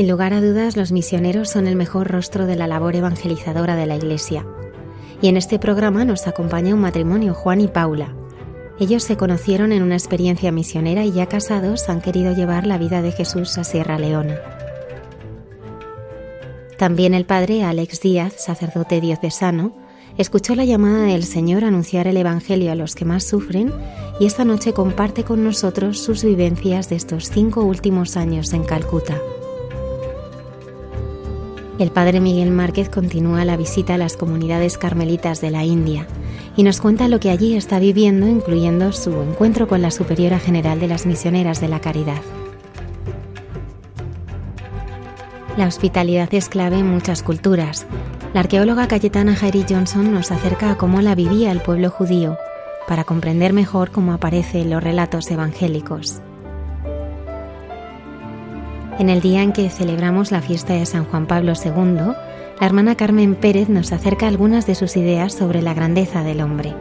Sin lugar a dudas, los misioneros son el mejor rostro de la labor evangelizadora de la Iglesia. Y en este programa nos acompaña un matrimonio, Juan y Paula. Ellos se conocieron en una experiencia misionera y ya casados han querido llevar la vida de Jesús a Sierra Leona. También el padre Alex Díaz, sacerdote diocesano, escuchó la llamada del Señor a anunciar el Evangelio a los que más sufren y esta noche comparte con nosotros sus vivencias de estos cinco últimos años en Calcuta. El padre Miguel Márquez continúa la visita a las comunidades carmelitas de la India y nos cuenta lo que allí está viviendo, incluyendo su encuentro con la Superiora General de las Misioneras de la Caridad. La hospitalidad es clave en muchas culturas. La arqueóloga Cayetana Jairi Johnson nos acerca a cómo la vivía el pueblo judío para comprender mejor cómo aparece en los relatos evangélicos. En el día en que celebramos la fiesta de San Juan Pablo II, la hermana Carmen Pérez nos acerca algunas de sus ideas sobre la grandeza del hombre.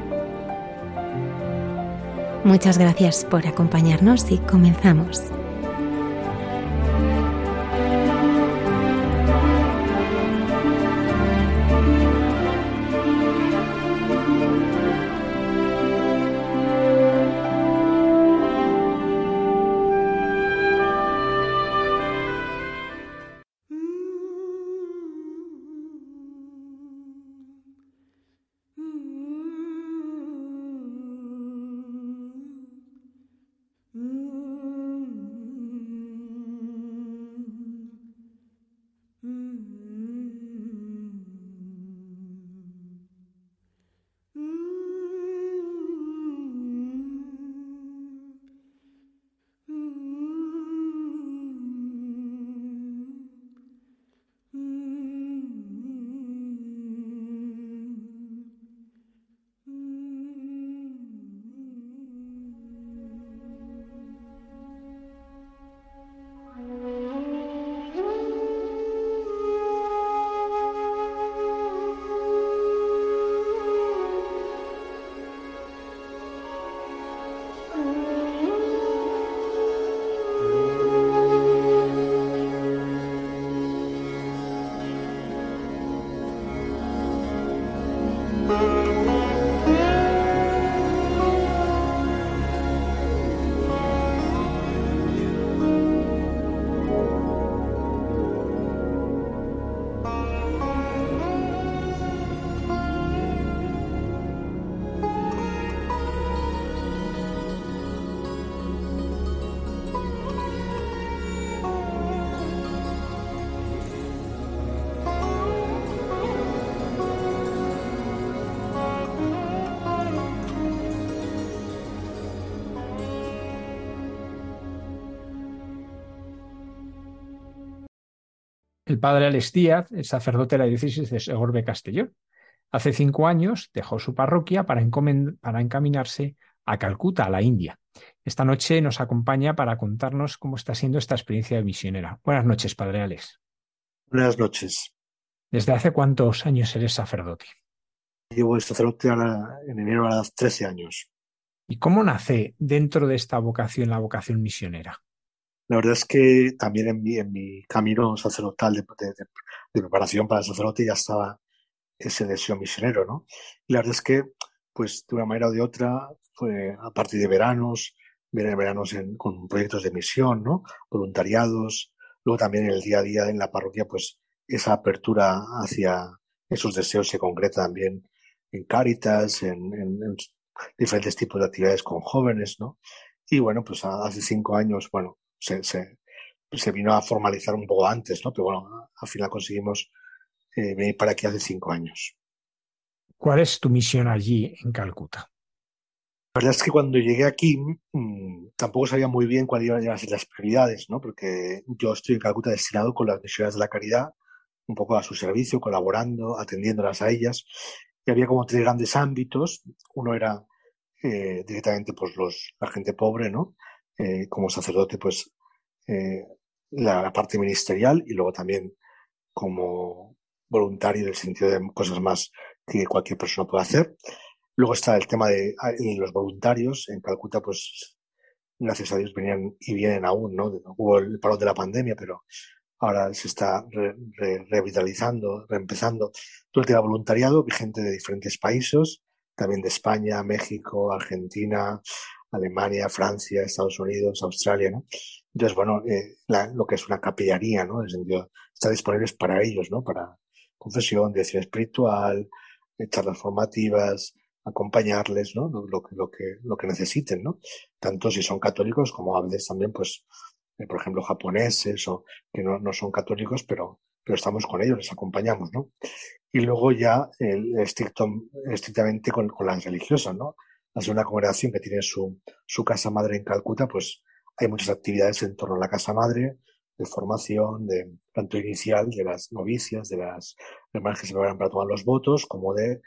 Muchas gracias por acompañarnos y comenzamos. El padre Alex Díaz es sacerdote de la diócesis de Segorbe Castellón. Hace cinco años dejó su parroquia para, para encaminarse a Calcuta, a la India. Esta noche nos acompaña para contarnos cómo está siendo esta experiencia de misionera. Buenas noches, padre Alex. Buenas noches. ¿Desde hace cuántos años eres sacerdote? Llevo sacerdote en enero a los 13 años. ¿Y cómo nace dentro de esta vocación la vocación misionera? La verdad es que también en mi, en mi camino sacerdotal de, de, preparación para el sacerdote ya estaba ese deseo misionero, ¿no? Y la verdad es que, pues de una manera o de otra, fue a partir de veranos, veranos con proyectos de misión, ¿no? Voluntariados, luego también en el día a día en la parroquia, pues esa apertura hacia esos deseos se concreta también en Cáritas, en, en, diferentes tipos de actividades con jóvenes, ¿no? Y bueno, pues hace cinco años, bueno, se, se, se vino a formalizar un poco antes, ¿no? Pero bueno, al final conseguimos eh, venir para aquí hace cinco años. ¿Cuál es tu misión allí en Calcuta? La verdad es que cuando llegué aquí mmm, tampoco sabía muy bien cuáles iban a ser las prioridades, ¿no? Porque yo estoy en Calcuta destinado con las misiones de la caridad, un poco a su servicio, colaborando, atendiéndolas a ellas. Y había como tres grandes ámbitos. Uno era eh, directamente pues los, la gente pobre, ¿no? Eh, como sacerdote, pues eh, la, parte ministerial y luego también como voluntario en el sentido de cosas más que cualquier persona puede hacer. Luego está el tema de los voluntarios. En Calcuta, pues, gracias a Dios venían y vienen aún, ¿no? Hubo el paro de la pandemia, pero ahora se está re, re, revitalizando, reempezando todo el tema voluntariado, gente de diferentes países, también de España, México, Argentina, Alemania, Francia, Estados Unidos, Australia, ¿no? Entonces, bueno, eh, la, lo que es una capellaría, ¿no? En el sentido, está disponible para ellos, ¿no? Para confesión, dirección espiritual, eh, charlas formativas, acompañarles, ¿no? Lo, lo, lo, que, lo que necesiten, ¿no? Tanto si son católicos como a veces también, pues, eh, por ejemplo, japoneses o que no, no son católicos, pero, pero estamos con ellos, les acompañamos, ¿no? Y luego ya el estricto, estrictamente con, con las religiosas, ¿no? Al ser una congregación que tiene su, su casa madre en Calcuta, pues hay muchas actividades en torno a la casa madre, de formación, de tanto inicial de las novicias, de las hermanas que se preparan para tomar los votos, como de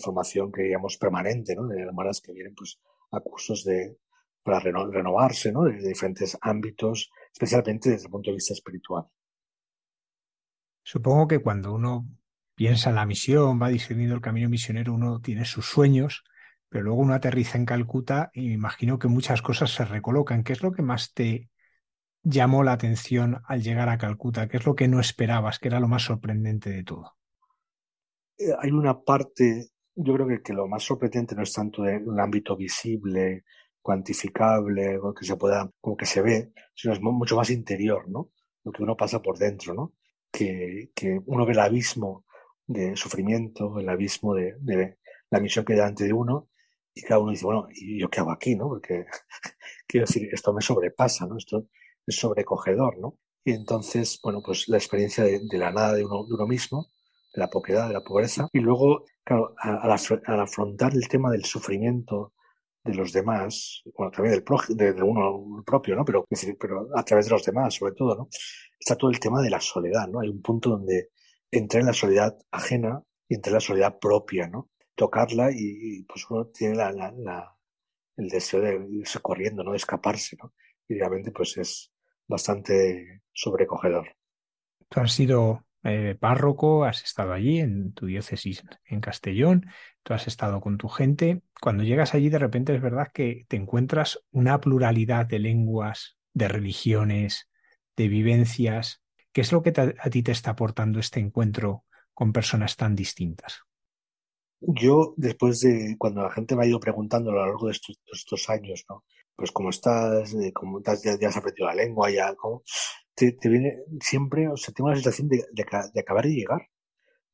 formación que digamos permanente, ¿no? De hermanas que vienen pues a cursos de para reno, renovarse, ¿no? De, de diferentes ámbitos, especialmente desde el punto de vista espiritual. Supongo que cuando uno piensa en la misión, va discerniendo el camino misionero, uno tiene sus sueños, pero luego uno aterriza en Calcuta y me imagino que muchas cosas se recolocan. ¿Qué es lo que más te llamó la atención al llegar a Calcuta? ¿Qué es lo que no esperabas? ¿Qué era lo más sorprendente de todo? Eh, hay una parte, yo creo que, que, lo más sorprendente no es tanto de un ámbito visible, cuantificable, que se pueda, como que se ve, sino es mucho más interior, ¿no? Lo que uno pasa por dentro, ¿no? Que, que uno ve el abismo de sufrimiento, el abismo de, de la misión que hay delante de uno, y cada uno dice, bueno, ¿y yo qué hago aquí, no? Porque, quiero decir, esto me sobrepasa, ¿no? Esto es sobrecogedor, ¿no? Y entonces, bueno, pues la experiencia de, la nada de uno, de uno, mismo, de la poquedad, de la pobreza, y luego, claro, al, al afrontar el tema del sufrimiento de los demás, bueno, también del pro, de, uno propio, ¿no? Pero, pero a través de los demás, sobre todo, ¿no? Está todo el tema de la soledad, ¿no? Hay un punto donde entra en la soledad ajena y entra en la soledad propia, ¿no? Tocarla y, pues uno tiene la, el deseo de irse corriendo, ¿no? De escaparse, ¿no? Y realmente pues es bastante sobrecogedor. Tú has sido eh, párroco, has estado allí en tu diócesis en Castellón, tú has estado con tu gente. Cuando llegas allí de repente es verdad que te encuentras una pluralidad de lenguas, de religiones, de vivencias. ¿Qué es lo que a ti te está aportando este encuentro con personas tan distintas? Yo, después de cuando la gente me ha ido preguntando a lo largo de estos, años, ¿no? Pues cómo estás, cómo estás, ya, ya has aprendido la lengua, ya, ¿cómo? Te, te viene siempre, o sea, tengo la sensación de, de, acabar de llegar,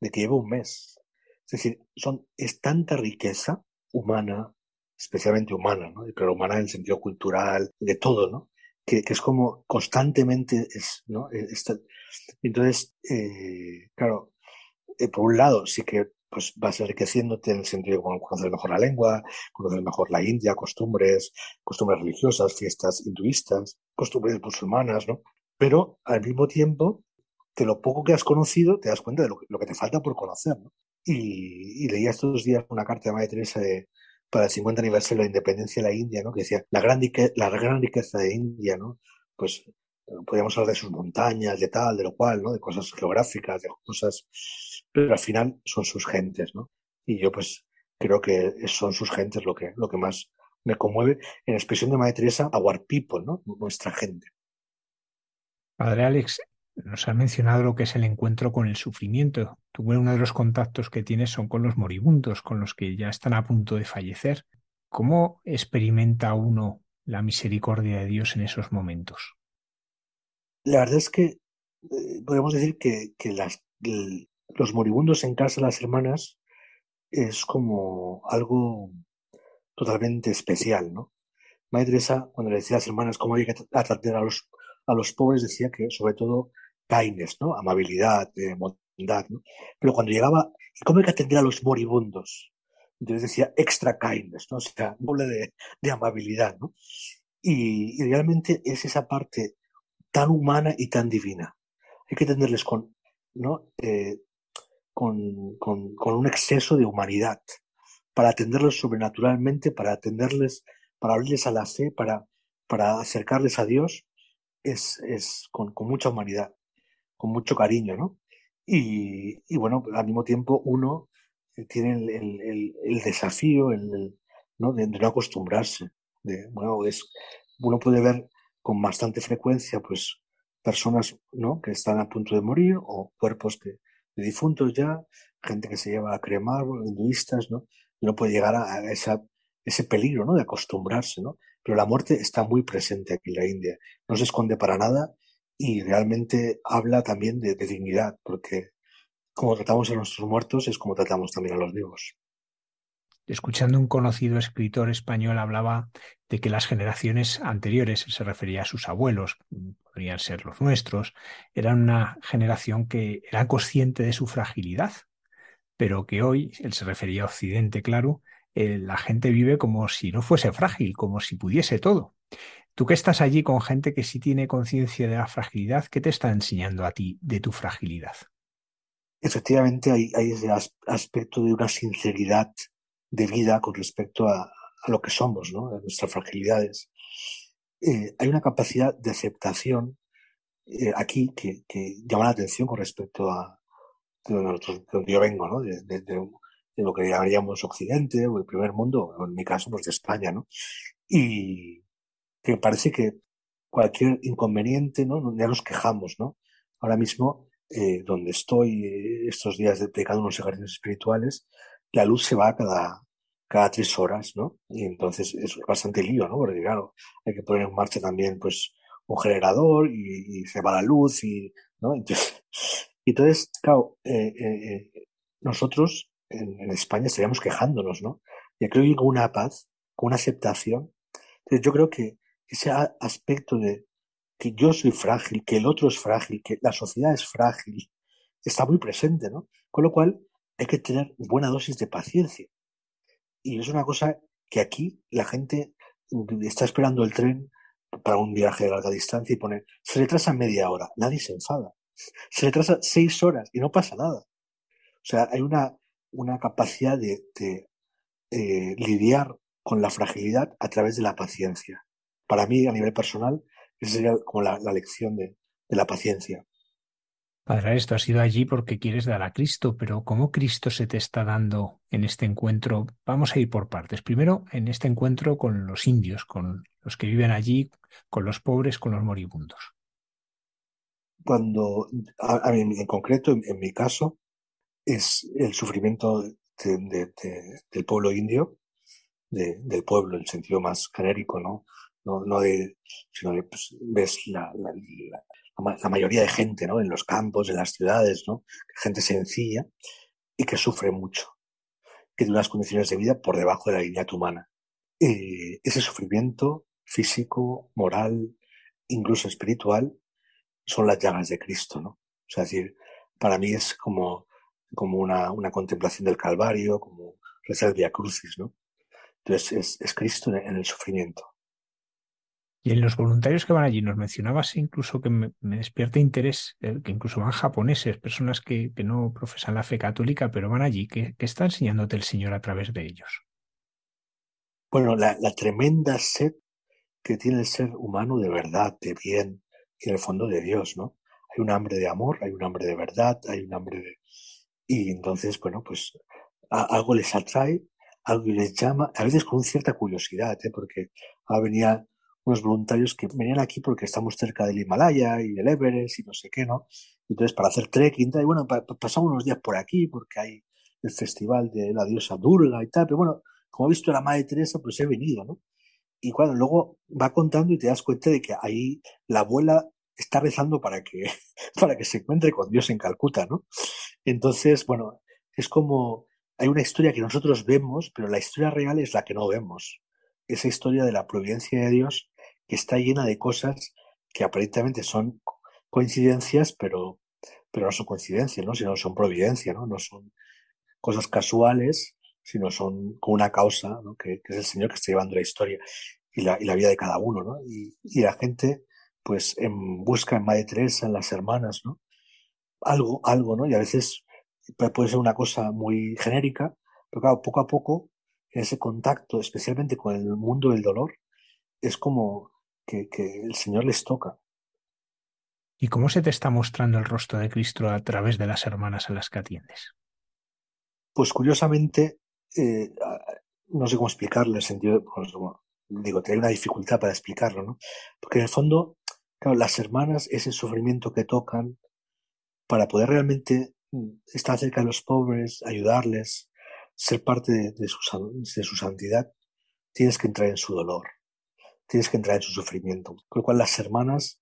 de que llevo un mes. Es decir, son, es tanta riqueza humana, especialmente humana, ¿no? Pero humana en el sentido cultural, de todo, ¿no? Que, que es como constantemente es, ¿no? Está, entonces, eh, claro, eh, por un lado, sí que pues vas enriqueciéndote en el sentido de conocer mejor la lengua, conocer mejor la India, costumbres, costumbres religiosas, fiestas hinduistas, costumbres musulmanas, ¿no? Pero al mismo tiempo, de lo poco que has conocido, te das cuenta de lo que, te falta por conocer, ¿no? Y, y, leía estos días una carta de Madre Teresa de, para el 50 aniversario de la independencia de la India, ¿no? Que decía, la gran, la gran riqueza de India, ¿no? Pues podríamos hablar de sus montañas, de tal, de lo cual, ¿no? De cosas geográficas, de cosas, pero al final son sus gentes, ¿no? Y yo pues creo que son sus gentes lo que, lo que más me conmueve, en expresión de Madre Teresa, our people, ¿no? Nuestra gente. Padre Alex, nos has mencionado lo que es el encuentro con el sufrimiento. Tú, uno de los contactos que tienes son con los moribundos, con los que ya están a punto de fallecer. ¿Cómo experimenta uno la misericordia de Dios en esos momentos? La verdad es que eh, podemos decir que, las, los moribundos en casa de las hermanas es como algo totalmente especial, ¿no? Madre Teresa, cuando le decía a las hermanas cómo había que atender a los, a los pobres, decía que sobre todo kindness, ¿no? Amabilidad, eh, bondad, ¿no? Pero cuando llegaba, ¿cómo hay que atender a los moribundos? Entonces decía extra kindness, ¿no? O sea, doble de, de amabilidad, ¿no? Y, y, realmente es esa parte tan humana y tan divina. Hay que atenderles con, ¿no? Eh, con, con, con, un exceso de humanidad, para atenderlos sobrenaturalmente, para atenderles, para abrirles a la fe, para, para acercarles a Dios, es, es con, con mucha humanidad, con mucho cariño, ¿no? Y, y bueno, al mismo tiempo uno tiene el, el, el desafío el, ¿no? De, de, no acostumbrarse. De, bueno, es, uno puede ver con bastante frecuencia, pues, personas, ¿no? Que están a punto de morir o cuerpos que, de difuntos ya, gente que se lleva a cremar, hinduistas, ¿no? No puede llegar a, esa, ese peligro, ¿no? De acostumbrarse, ¿no? Pero la muerte está muy presente aquí en la India, no se esconde para nada y realmente habla también de, de dignidad, porque como tratamos a nuestros muertos es como tratamos también a los vivos. Escuchando un conocido escritor español hablaba de que las generaciones anteriores, se refería a sus abuelos, podrían ser los nuestros, eran una generación que era consciente de su fragilidad, pero que hoy, él se refería a Occidente, claro, eh, la gente vive como si no fuese frágil, como si pudiese todo. Tú que estás allí con gente que sí tiene conciencia de la fragilidad, ¿qué te está enseñando a ti de tu fragilidad? Efectivamente, hay, hay ese aspecto de una sinceridad de vida con respecto a, lo que somos, ¿no? a nuestras fragilidades. Eh, hay una capacidad de aceptación eh, aquí que, llama la atención con respecto a de donde, yo vengo. De, de, de, lo que llamaríamos Occidente o el primer mundo, en mi caso, pues de España. Y que parece que cualquier inconveniente, ¿no? Ya nos quejamos, ¿no? Ahora mismo, eh, donde estoy estos días explicando unos ejercicios espirituales, la luz se va cada, cada tres horas, ¿no? Y entonces es bastante lío, ¿no? Porque claro, hay que poner en marcha también, pues, un generador y, y se va la luz y, ¿no? Entonces, entonces claro, eh, eh, eh, nosotros en, en, España estaríamos quejándonos, ¿no? Y creo que con una paz, con una aceptación. Entonces yo creo que ese aspecto de que yo soy frágil, que el otro es frágil, que la sociedad es frágil, está muy presente, ¿no? Con lo cual hay que tener buena dosis de paciencia. Y es una cosa que aquí la gente está esperando el tren para un viaje de larga distancia y pone, se retrasa media hora, nadie se enfada. Se retrasa seis horas y no pasa nada. O sea, hay una, una capacidad de, de eh, lidiar con la fragilidad a través de la paciencia. Para mí, a nivel personal, esa sería como la, la lección de, de la paciencia. Padre, esto has ido allí porque quieres dar a Cristo, pero ¿cómo Cristo se te está dando en este encuentro? Vamos a ir por partes. Primero, en este encuentro con los indios, con los que viven allí, con los pobres, con los moribundos. Cuando, en concreto, en, mi caso, es el sufrimiento de, de, de, del pueblo indio, del pueblo en sentido más genérico, ¿no? No, de, sino de, pues, ves la la mayoría de gente, ¿no? En los campos, en las ciudades, ¿no? Gente sencilla y que sufre mucho, que tiene unas condiciones de vida por debajo de la dignidad humana. Ese sufrimiento físico, moral, incluso espiritual, son las llagas de Cristo, ¿no? O sea, es decir, para mí es como, como una, una contemplación del Calvario, como rezar el Via Crucis, ¿no? Entonces es, es Cristo en el sufrimiento. Y en los voluntarios que van allí, nos mencionabas incluso que me, despierta interés, eh, que incluso van japoneses, personas que, que, no profesan la fe católica, pero van allí. ¿Qué, está enseñándote el Señor a través de ellos? Bueno, la, la, tremenda sed que tiene el ser humano de verdad, de bien, y en el fondo de Dios, ¿no? Hay un hambre de amor, hay un hambre de verdad, hay un hambre de... Y entonces, bueno, pues algo les atrae, algo les llama, a veces con cierta curiosidad, ¿eh? porque a venía unos voluntarios que venían aquí porque estamos cerca del Himalaya y del Everest y no sé qué, ¿no? Entonces, para hacer trekking, y bueno, pasamos unos días por aquí porque hay el festival de la diosa Durga y tal, pero bueno, como he visto la Madre Teresa, pues he venido, ¿no? Y cuando luego va contando y te das cuenta de que ahí la abuela está rezando para que, para que se encuentre con Dios en Calcuta, ¿no? Entonces, bueno, es como, hay una historia que nosotros vemos, pero la historia real es la que no vemos. Esa historia de la providencia de Dios que está llena de cosas que aparentemente son coincidencias, pero, pero no son coincidencias, ¿no? sino son providencia, ¿no? no son cosas casuales, sino son con una causa, que, es el Señor que está llevando la historia y la, y la vida de cada uno. ¿no? Y, y, la gente, pues, en, busca en Madre Teresa, en las hermanas, ¿no? algo, algo, ¿no? y a veces puede ser una cosa muy genérica, pero claro, poco a poco, ese contacto, especialmente con el mundo del dolor, es como que, el Señor les toca. ¿Y cómo se te está mostrando el rostro de Cristo a través de las hermanas a las que atiendes? Pues curiosamente, eh, no sé cómo explicarlo, en el sentido, pues, digo, hay una dificultad para explicarlo, ¿no? Porque en el fondo, claro, las hermanas, ese sufrimiento que tocan, para poder realmente mm, estar cerca de los pobres, ayudarles, ser parte de, su, de su santidad, tienes que entrar en su dolor tienes que entrar en su sufrimiento. Con lo cual las hermanas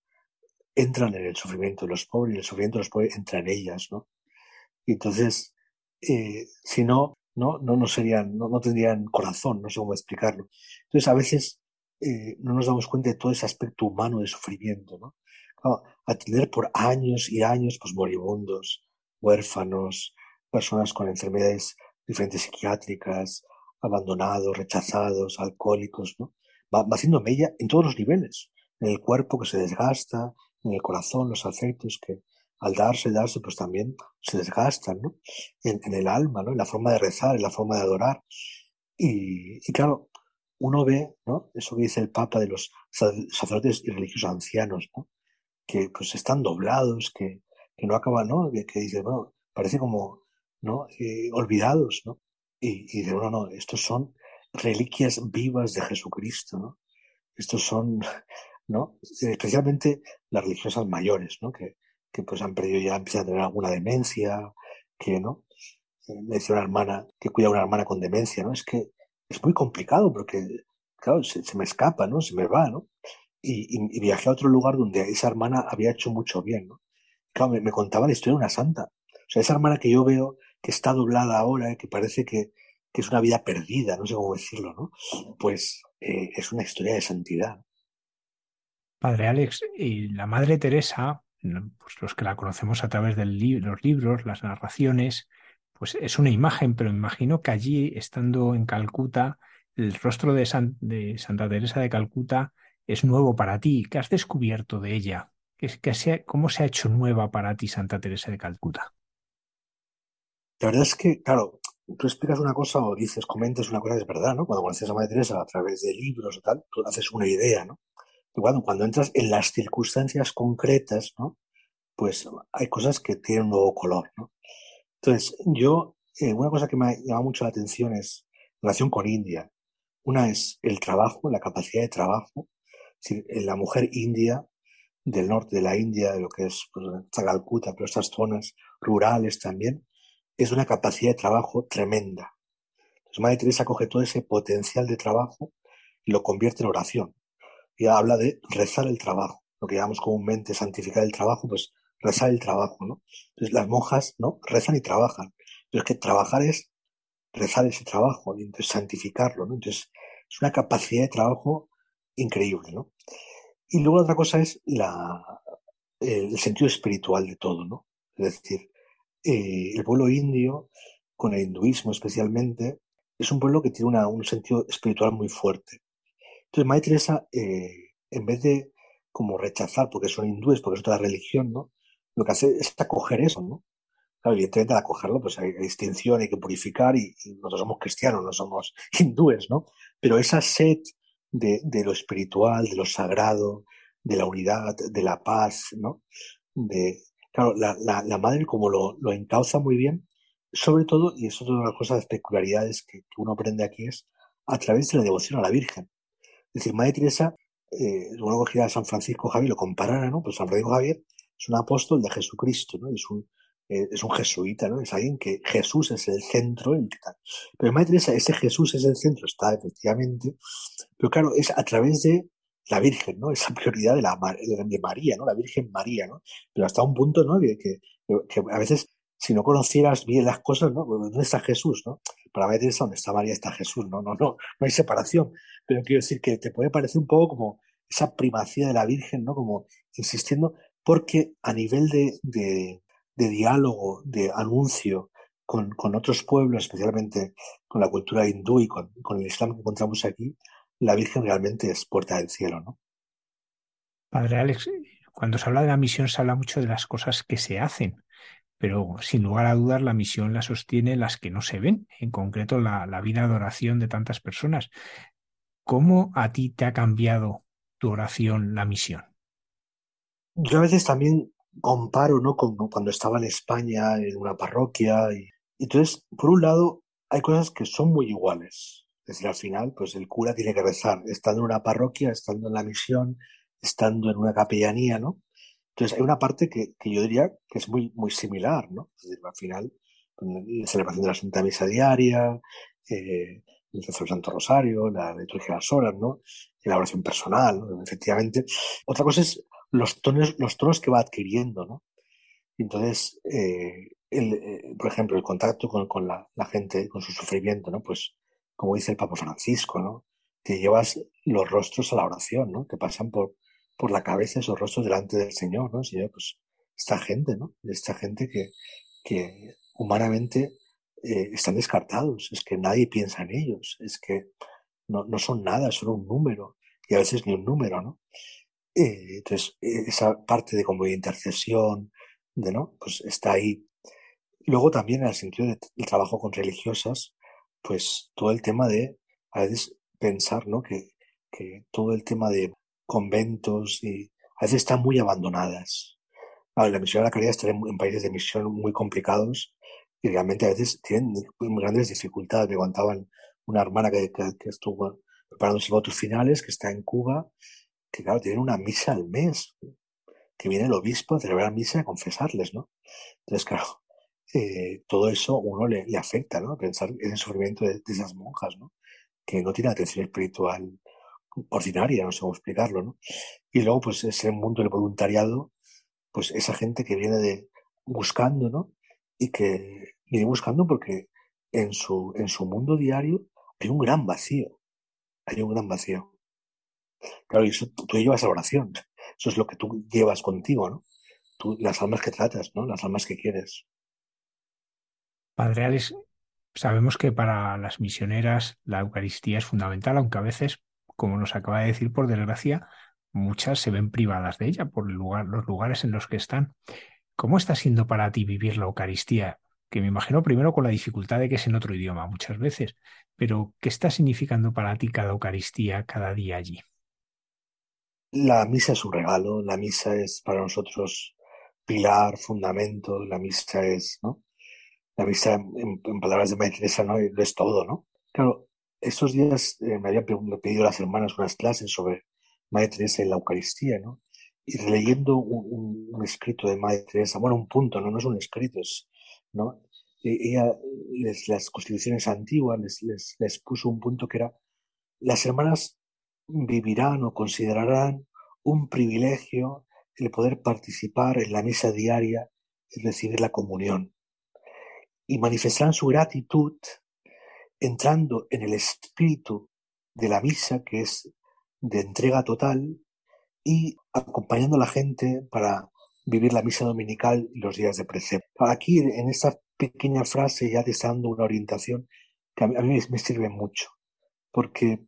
entran en el sufrimiento de los pobres y el sufrimiento de los pobres entra en ellas, ¿no? Y entonces, eh, si no, no, no, no serían, no, no, tendrían corazón, no sé cómo explicarlo. Entonces, a veces eh, no nos damos cuenta de todo ese aspecto humano de sufrimiento, ¿no? atender por años y años, pues moribundos, huérfanos, personas con enfermedades diferentes psiquiátricas, abandonados, rechazados, alcohólicos, ¿no? Va, haciendo mella en todos los niveles, en el cuerpo que se desgasta, en el corazón, los afectos que al darse, darse, pues también se desgastan, ¿no? En, el alma, ¿no? En la forma de rezar, en la forma de adorar. Y, claro, uno ve, ¿no? Eso que dice el Papa de los sacerdotes y religiosos ancianos, ¿no? Que pues están doblados, que, que no acaban, ¿no? Que, que dice, bueno, parece como, ¿no? Eh, olvidados, ¿no? Y, y dice, bueno, no, estos son reliquias vivas de Jesucristo, ¿no? Estos son, ¿no? Especialmente las religiosas mayores, ¿no? Que, que pues han perdido ya, empiezan a tener alguna demencia, que, ¿no? Eh, me decía una hermana que cuida a una hermana con demencia, ¿no? Es que es muy complicado porque, claro, se, me escapa, ¿no? Se me va, ¿no? Y, viajé a otro lugar donde esa hermana había hecho mucho bien, ¿no? Claro, me, me contaba la historia de una santa. O sea, esa hermana que yo veo que está doblada ahora, que parece que, que es una vida perdida, no sé cómo decirlo, ¿no? Pues eh, es una historia de santidad. Padre Alex, y la Madre Teresa, pues los que la conocemos a través de los libros, las narraciones, pues es una imagen, pero imagino que allí, estando en Calcuta, el rostro de, de Santa Teresa de Calcuta es nuevo para ti. ¿Qué has descubierto de ella? ¿Cómo se ha hecho nueva para ti Santa Teresa de Calcuta? La verdad es que, claro, tú explicas una cosa o dices, comentas una cosa, es verdad, ¿no? Cuando conoces a Madre Teresa a través de libros o tal, tú haces una idea, ¿no? Pero cuando, entras en las circunstancias concretas, ¿no? Pues hay cosas que tienen un nuevo color, ¿no? Entonces, yo, eh, una cosa que me ha llamado mucho la atención es relación con India. Una es el trabajo, la capacidad de trabajo. Es la mujer india del norte de la India, de lo que es pues, Calcuta, pero estas zonas rurales también, es una capacidad de trabajo tremenda. Entonces, Madre Teresa coge todo ese potencial de trabajo y lo convierte en oración. Y habla de rezar el trabajo, lo que llamamos comúnmente santificar el trabajo, pues rezar el trabajo, ¿no? Entonces las monjas, ¿no? Rezan y trabajan. Entonces que trabajar es rezar ese trabajo entonces santificarlo, ¿no? Entonces es una capacidad de trabajo increíble, ¿no? Y luego otra cosa es la, el sentido espiritual de todo, ¿no? Es decir, eh, el pueblo indio, con el hinduismo especialmente, es un pueblo que tiene un sentido espiritual muy fuerte. Entonces, Madre Teresa, eh, en vez de como rechazar porque son hindúes, porque es otra religión, ¿no? Lo que hace es acoger eso, ¿no? Claro, evidentemente al acogerlo, pues hay, distinción, hay que purificar y, nosotros somos cristianos, no somos hindúes, ¿no? Pero esa sed de, de, lo espiritual, de lo sagrado, de la unidad, de la paz, ¿no? De, Claro, la, la, la madre como lo, lo, encauza muy bien, sobre todo, y eso es una de las cosas, peculiaridades que, uno aprende aquí, es a través de la devoción a la Virgen. Es decir, Madre Teresa eh, luego que a San Francisco Javier lo comparara, ¿no? Pues San Francisco Javier es un apóstol de Jesucristo, ¿no? Es un, eh, es un jesuita, ¿no? Es alguien que Jesús es el centro. El tal. Pero Madre Teresa, ese Jesús es el centro, está efectivamente, pero claro, es a través de la Virgen, ¿no? Esa prioridad de, la, de María, ¿no? La Virgen María, ¿no? Pero hasta un punto, ¿no? Que, que, que a veces, si no conocieras bien las cosas, ¿no? ¿Dónde está Jesús, no? Para Madre Teresa, donde está María, está Jesús, ¿no? No, no, no hay separación. Pero quiero decir que te puede parecer un poco como esa primacía de la Virgen, ¿no? Como insistiendo, porque a nivel de, de, de diálogo, de anuncio con, con, otros pueblos, especialmente con la cultura hindú y con, con, el Islam que encontramos aquí, la Virgen realmente es puerta del cielo, ¿no? Padre Alex, cuando se habla de la misión se habla mucho de las cosas que se hacen, pero sin lugar a dudas la misión la sostiene las que no se ven, en concreto la, la vida de oración de tantas personas. ¿Cómo a ti te ha cambiado tu oración la misión? Yo a veces también comparo, ¿no? Con cuando estaba en España, en una parroquia. Y, entonces, por un lado, hay cosas que son muy iguales. Decir, al final, pues el cura tiene que rezar, estando en una parroquia, estando en la misión, estando en una capellanía, ¿no? Entonces, hay una parte que, que yo diría que es muy, muy similar, ¿no? Es decir, al final, la celebración de la Santa Misa Diaria, eh, el rezo del Santo Rosario, la liturgia de las horas, ¿no? la oración personal, ¿no? efectivamente. Otra cosa es los tonos, los tonos que va adquiriendo, ¿no? Entonces, eh, el, eh, por ejemplo, el contacto con, con la, la, gente, con su sufrimiento, ¿no? Pues, como dice el Papa Francisco, ¿no? Que llevas los rostros a la oración, ¿no? Que pasan por, por la cabeza esos rostros delante del Señor, ¿no? Señor, pues, esta gente, ¿no? Esta gente que, que humanamente eh, están descartados, es que nadie piensa en ellos, es que no, no son nada, son un número, y a veces ni un número, ¿no? Eh, entonces, eh, esa parte de como de intercesión, de no, pues está ahí. Luego también en el sentido del trabajo con religiosas, pues todo el tema de a veces pensar, ¿no? Que, que todo el tema de conventos y a veces están muy abandonadas. la misión de la caridad está en, países de misión muy complicados y realmente a veces tienen muy grandes dificultades. Me contaban una hermana que, que, que estuvo preparando sus votos finales, que está en Cuba, que claro, tienen una misa al mes, que viene el obispo a celebrar misa y a confesarles, ¿no? Entonces, claro, eh, todo eso uno le, afecta, ¿no? Pensar en el sufrimiento de, esas monjas, ¿no? Que no tienen atención espiritual ordinaria, no sé cómo explicarlo, ¿no? Y luego, pues, ese mundo del voluntariado, pues esa gente que viene buscando, ¿no? Y que viene buscando porque en su, en su mundo diario hay un gran vacío, hay un gran vacío. Claro, y eso tú, llevas la oración. Eso es lo que tú llevas contigo, ¿no? Tú, las almas que tratas, ¿no? Las almas que quieres. Padre Alex, sabemos que para las misioneras la Eucaristía es fundamental, aunque a veces, como nos acaba de decir, por desgracia, muchas se ven privadas de ella por el lugar, los lugares en los que están. ¿Cómo está siendo para ti vivir la Eucaristía? Que me imagino primero con la dificultad de que es en otro idioma muchas veces, pero ¿qué está significando para ti cada Eucaristía cada día allí? La misa es un regalo, la misa es para nosotros pilar, fundamento, la misa es, ¿no? La misa, en, palabras de Teresa, ¿no? es todo, ¿no? Claro, estos días eh, me habían pedido las hermanas unas clases sobre María Teresa y la Eucaristía, ¿no? Y leyendo un, escrito de María Teresa, bueno, un punto, ¿no? No es un escrito, es, ¿no? E, ella, las constituciones antiguas les, les puso un punto que era, las hermanas vivirán o considerarán un privilegio el poder participar en la misa diaria y recibir la comunión. Y manifestarán su gratitud entrando en el espíritu de la misa, que es de entrega total, y acompañando a la gente para vivir la misa dominical y los días de precepto. Aquí, en esta pequeña frase, ya te una orientación que a mí, me sirve mucho, porque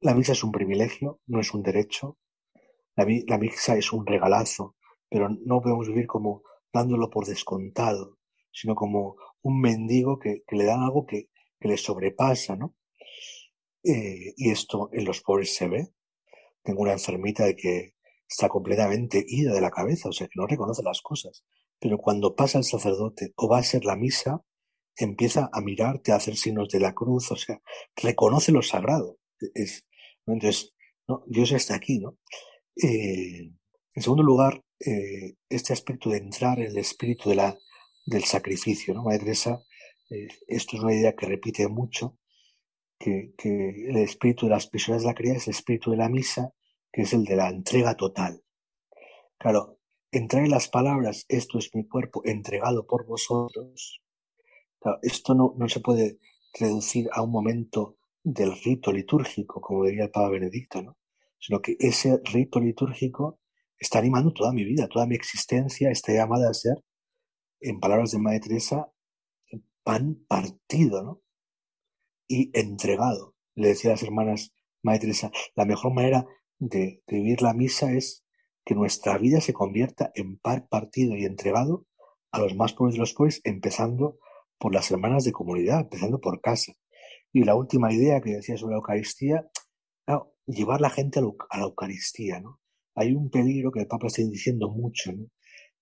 la misa es un privilegio, no es un derecho. La misa es un regalazo, pero no podemos vivir como dándolo por descontado, sino como un mendigo que, que le dan algo que, que le sobrepasa, ¿no? Eh, y esto en los pobres se ve. Tengo una enfermita de que está completamente ida de la cabeza, o sea, que no reconoce las cosas. Pero cuando pasa el sacerdote o va a ser la misa, empieza a mirarte, a hacer signos de la cruz, o sea, reconoce lo sagrado. Es, entonces, ¿no? Dios está aquí, ¿no? Eh, en segundo lugar, eh, este aspecto de entrar en el espíritu de la, del sacrificio, ¿no? Madre Teresa, eh, esto es una idea que repite mucho, que, que el espíritu de las prisiones de la caridad es el espíritu de la misa, que es el de la entrega total. Claro, entrar en las palabras, esto es mi cuerpo entregado por vosotros, esto no, no se puede reducir a un momento del rito litúrgico, como diría el Papa Benedicto, ¿no? sino que ese rito litúrgico está animando toda mi vida, toda mi existencia está llamada a ser, en palabras de Madre Teresa, pan partido, ¿no? Y entregado. Le decía a las hermanas Madre Teresa, la mejor manera de, vivir la misa es que nuestra vida se convierta en pan partido y entregado a los más pobres de los pobres, empezando por las hermanas de comunidad, empezando por casa. Y la última idea que decía sobre la Eucaristía, llevar la gente a la, Eucaristía, ¿no? Hay un peligro que el Papa está diciendo mucho, ¿no?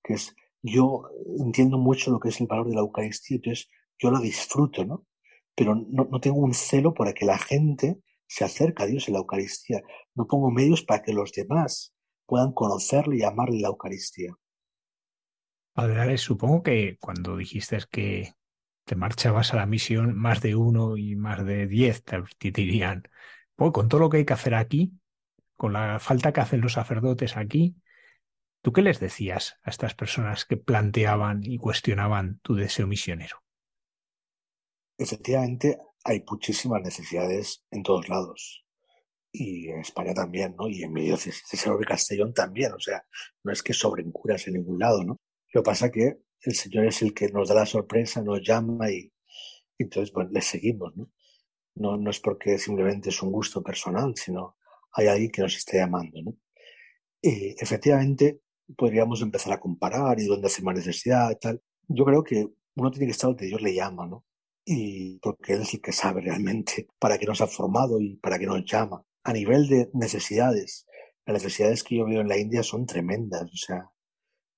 Que es, yo entiendo mucho lo que es el valor de la Eucaristía, entonces yo la disfruto, ¿no? Pero no, no tengo un celo para que la gente se acerque a Dios en la Eucaristía. No pongo medios para que los demás puedan conocerle y amarle la Eucaristía. Padre supongo que cuando dijiste que te marchabas a la misión, más de uno y más de diez te dirían, pues con todo lo que hay que hacer aquí, con la falta que hacen los sacerdotes aquí, ¿tú qué les decías a estas personas que planteaban y cuestionaban tu deseo misionero? Efectivamente, hay muchísimas necesidades en todos lados. Y en España también, ¿no? Y en medio de de Castellón también. O sea, no es que sobren curas en ningún lado, ¿no? Lo que pasa que el Señor es el que nos da la sorpresa, nos llama y, entonces, bueno, le seguimos, ¿no? No, no es porque simplemente es un gusto personal, sino hay alguien que nos esté llamando. ¿no? Y efectivamente, podríamos empezar a comparar y dónde hace más necesidad y tal. Yo creo que uno tiene que estar donde Dios le llama, ¿no? Y porque Él es el que sabe realmente para qué nos ha formado y para qué nos llama. A nivel de necesidades, las necesidades que yo veo en la India son tremendas. O sea,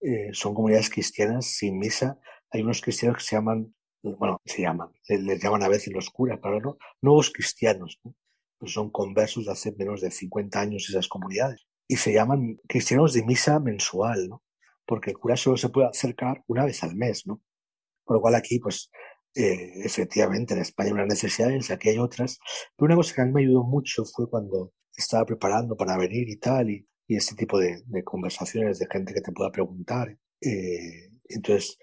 eh, son comunidades cristianas sin misa. Hay unos cristianos que se llaman bueno, se llaman, les, llaman a veces los curas, pero no, nuevos cristianos, pues son conversos de hace menos de 50 años esas comunidades. Y se llaman cristianos de misa mensual, ¿no? Porque el cura solo se puede acercar una vez al mes, ¿no? Por lo cual aquí, pues, eh, efectivamente, en España hay unas necesidades, aquí hay otras. Pero una cosa que a mí me ayudó mucho fue cuando estaba preparando para venir y tal, y, y este tipo de, de, conversaciones de gente que te pueda preguntar. Eh, entonces,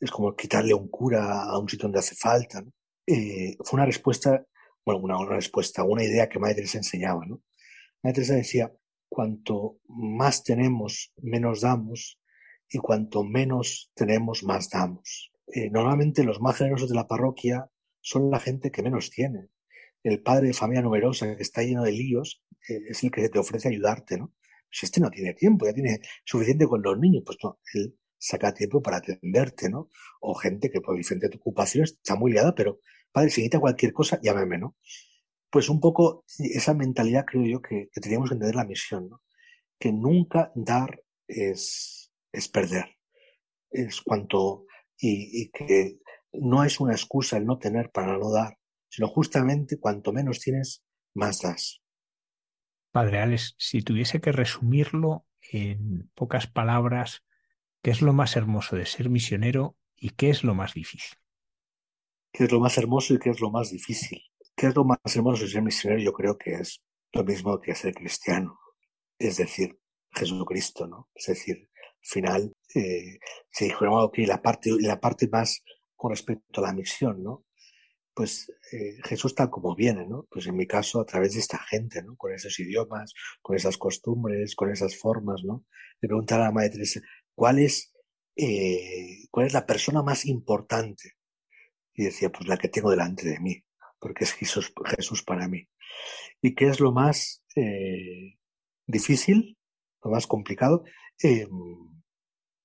es como quitarle un cura a un sitio donde hace falta. Eh, fue una respuesta, bueno, una, una, respuesta, una idea que Madre Teresa enseñaba. ¿no? Madre Teresa decía, cuanto más tenemos, menos damos, y cuanto menos tenemos, más damos. Eh, normalmente los más generosos de la parroquia son la gente que menos tiene. El padre de familia numerosa que está lleno de líos eh, es el que te ofrece ayudarte, ¿no? Si este no tiene tiempo, ya tiene suficiente con los niños, pues no, él saca tiempo para atenderte, ¿no? O gente que por diferentes ocupaciones está muy liada, pero, padre, si necesita cualquier cosa, llámeme, ¿no? Pues un poco esa mentalidad creo yo que, teníamos que entender la misión, ¿no? Que nunca dar es, es perder. Es cuanto, y, y que no es una excusa el no tener para no dar, sino justamente cuanto menos tienes, más das. Padre Alex, si tuviese que resumirlo en pocas palabras, ¿Qué es lo más hermoso de ser misionero y qué es lo más difícil? ¿Qué es lo más hermoso y qué es lo más difícil? ¿Qué es lo más hermoso de ser misionero? Yo creo que es lo mismo que ser cristiano, es decir, Jesucristo, ¿no? Es decir, al final eh, se dijo que la parte, la parte más con respecto a la misión, ¿no? Pues eh, Jesús tal como viene, ¿no? Pues en mi caso a través de esta gente, ¿no? Con esos idiomas, con esas costumbres, con esas formas, ¿no? Le preguntar a la Madre Teresa, ¿cuál es, eh, cuál es la persona más importante? Y decía, pues la que tengo delante de mí, porque es Jesús, para mí. ¿Y qué es lo más eh, difícil, lo más complicado? Eh,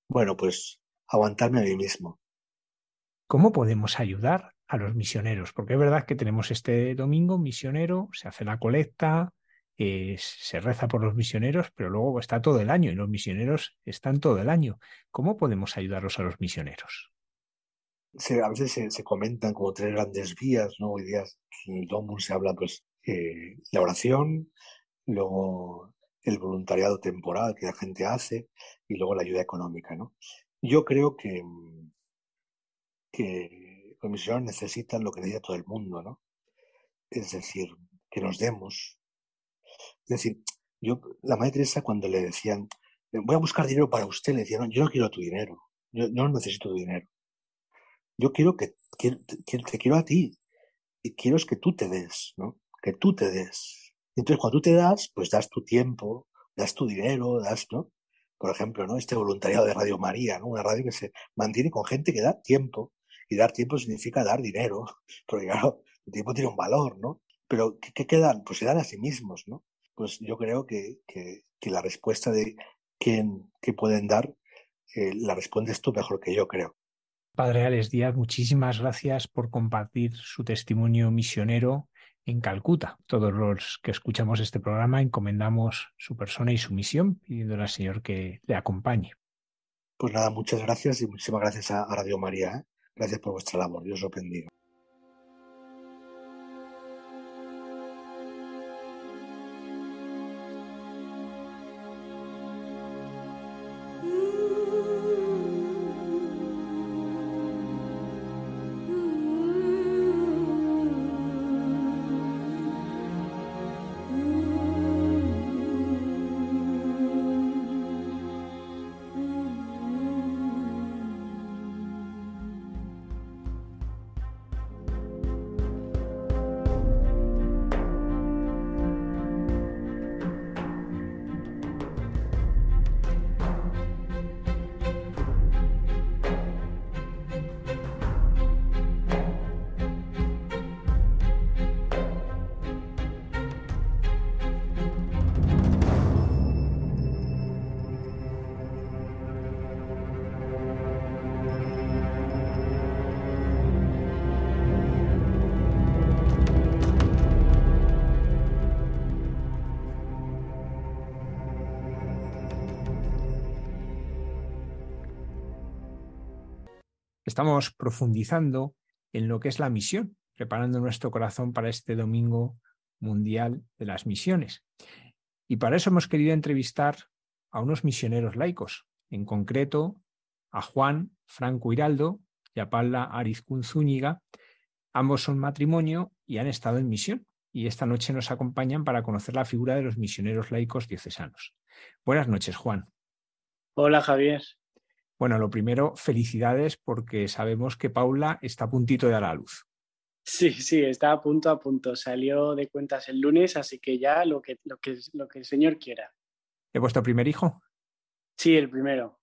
bueno, pues aguantarme a mí mismo. ¿Cómo podemos ayudar a los misioneros? Porque es verdad que tenemos este domingo misionero, se hace la colecta, eh, se reza por los misioneros, pero luego está todo el año y los misioneros están todo el año. ¿Cómo podemos ayudarlos a los misioneros? A veces se, comentan como tres grandes vías, ¿no? Hoy día en el se habla, pues, eh, la oración, luego el voluntariado temporal que la gente hace y luego la ayuda económica, ¿no? Yo creo que, que los misioneros necesitan lo que necesita todo el mundo, ¿no? Es decir, que nos demos. Es decir, yo, la Madre Teresa cuando le decían, voy a buscar dinero para usted, le decía, no, yo no quiero tu dinero, yo, no necesito tu dinero. Yo quiero que, que, te quiero a ti y quiero es que tú te des, ¿no? Que tú te des. Entonces, cuando tú te das, pues das tu tiempo, das tu dinero, das, ¿no? Por ejemplo, ¿no? Este voluntariado de Radio María, ¿no? Una radio que se mantiene con gente que da tiempo. Y dar tiempo significa dar dinero. Porque claro, el tiempo tiene un valor, ¿no? Pero ¿qué, quedan? Pues se dan a sí mismos, ¿no? Pues yo creo que, que, que la respuesta de quién, qué pueden dar, eh, la respondes tú mejor que yo, creo. Padre Alex Díaz, muchísimas gracias por compartir su testimonio misionero en Calcuta. Todos los que escuchamos este programa encomendamos su persona y su misión, pidiéndole al Señor que le acompañe. Pues nada, muchas gracias y muchísimas gracias a Radio María. ¿eh? Gracias por vuestra labor. Dios os bendiga. Estamos profundizando en lo que es la misión, preparando nuestro corazón para este Domingo Mundial de las Misiones. Y para eso hemos querido entrevistar a unos misioneros laicos, en concreto a Juan Franco Hiraldo y a Paula Arizcún Zúñiga. Ambos son matrimonio y han estado en misión. Y esta noche nos acompañan para conocer la figura de los misioneros laicos diocesanos. Buenas noches, Juan. Hola, Javier. Bueno, lo primero, felicidades porque sabemos que Paula está a puntito de dar a luz. Sí, sí, está a punto a punto. Salió de cuentas el lunes, así que ya lo que, lo que, lo que el Señor quiera. ¿Es vuestro primer hijo? Sí, el primero.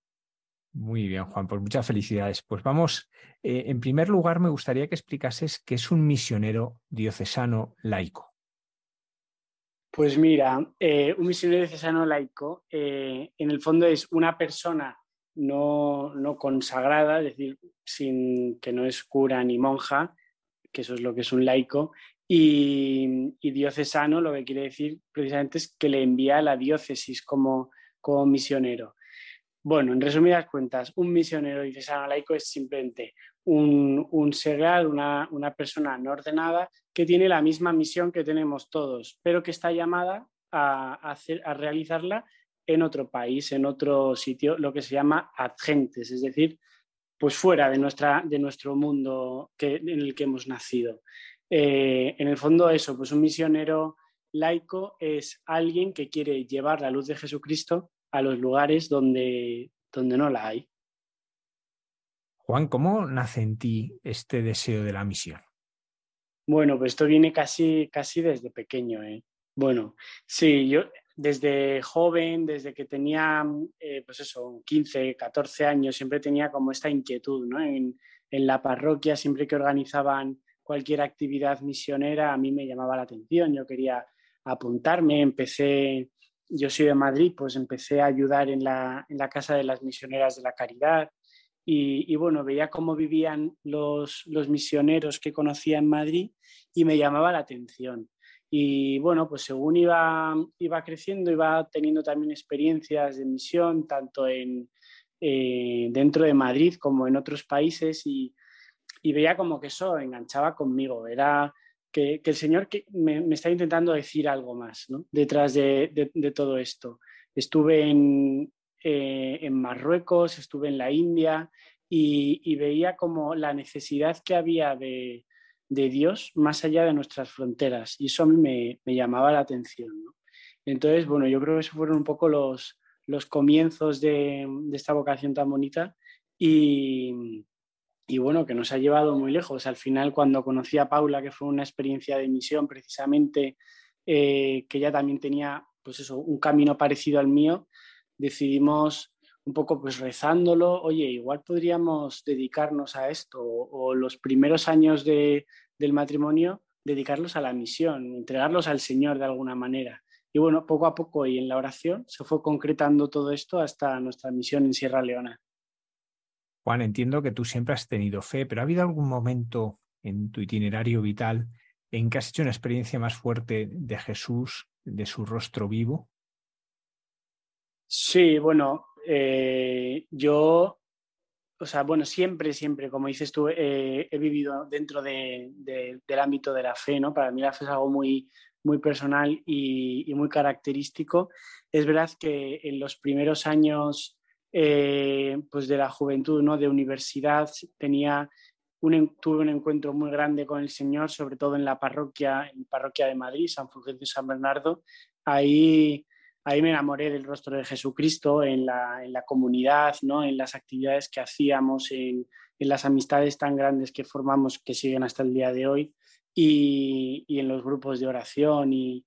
Muy bien, Juan, pues muchas felicidades. Pues vamos, eh, en primer lugar me gustaría que explicases qué es un misionero diocesano laico. Pues mira, eh, un misionero diocesano laico eh, en el fondo es una persona no, consagrada, es decir, sin, que no es cura ni monja, que eso es lo que es un laico, y, diocesano lo que quiere decir precisamente es que le envía a la diócesis como, como misionero. Bueno, en resumidas cuentas, un misionero diocesano laico es simplemente un, un una, una, persona no ordenada que tiene la misma misión que tenemos todos, pero que está llamada a, hacer, a realizarla en otro país, en otro sitio, lo que se llama agentes, es decir, pues fuera de, nuestra, de nuestro mundo que, en el que hemos nacido. Eh, en el fondo eso, pues un misionero laico es alguien que quiere llevar la luz de Jesucristo a los lugares donde, donde no la hay. Juan, ¿cómo nace en ti este deseo de la misión? Bueno, pues esto viene casi, casi desde pequeño. ¿eh? Bueno, sí, yo desde joven, desde que tenía, eh, pues eso, 15, 14 años, siempre tenía como esta inquietud, ¿no? En, la parroquia, siempre que organizaban cualquier actividad misionera, a mí me llamaba la atención, yo quería apuntarme, empecé, yo soy de Madrid, pues empecé a ayudar en la, en la Casa de las Misioneras de la Caridad y, y bueno, veía cómo vivían los, los misioneros que conocía en Madrid y me llamaba la atención. Y bueno, pues según iba, iba creciendo, iba teniendo también experiencias de misión, tanto en, eh, dentro de Madrid como en otros países, y, veía como que eso enganchaba conmigo. Era que, el Señor que me, está intentando decir algo más detrás de, todo esto. Estuve en, eh, en, Marruecos, estuve en la India y, veía como la necesidad que había de, Dios más allá de nuestras fronteras y eso a mí me, llamaba la atención. Entonces, bueno, yo creo que esos fueron un poco los, los comienzos de, esta vocación tan bonita y, y bueno, que nos ha llevado muy lejos. Al final, cuando conocí a Paula, que fue una experiencia de misión precisamente, eh, que ella también tenía, pues eso, un camino parecido al mío, decidimos un poco pues rezándolo, oye, igual podríamos dedicarnos a esto, o, los primeros años de, del matrimonio, dedicarlos a la misión, entregarlos al Señor de alguna manera. Y bueno, poco a poco y en la oración se fue concretando todo esto hasta nuestra misión en Sierra Leona. Juan, entiendo que tú siempre has tenido fe, pero ¿ha habido algún momento en tu itinerario vital en que has hecho una experiencia más fuerte de Jesús, de su rostro vivo? Sí, bueno, eh, yo, o sea, bueno, siempre, siempre, como dices tú, eh, he vivido dentro del ámbito de la fe, ¿no? Para mí la fe es algo muy, muy personal y, y muy característico. Es verdad que en los primeros años eh, pues de la juventud, ¿no? de universidad, tenía un, tuve un encuentro muy grande con el Señor, sobre todo en la parroquia, en la parroquia de Madrid, San Fulgencio y San Bernardo. Ahí, ahí me enamoré del rostro de Jesucristo, en la, en la comunidad, ¿no? en las actividades que hacíamos, en, en, las amistades tan grandes que formamos que siguen hasta el día de hoy y, y en los grupos de oración y,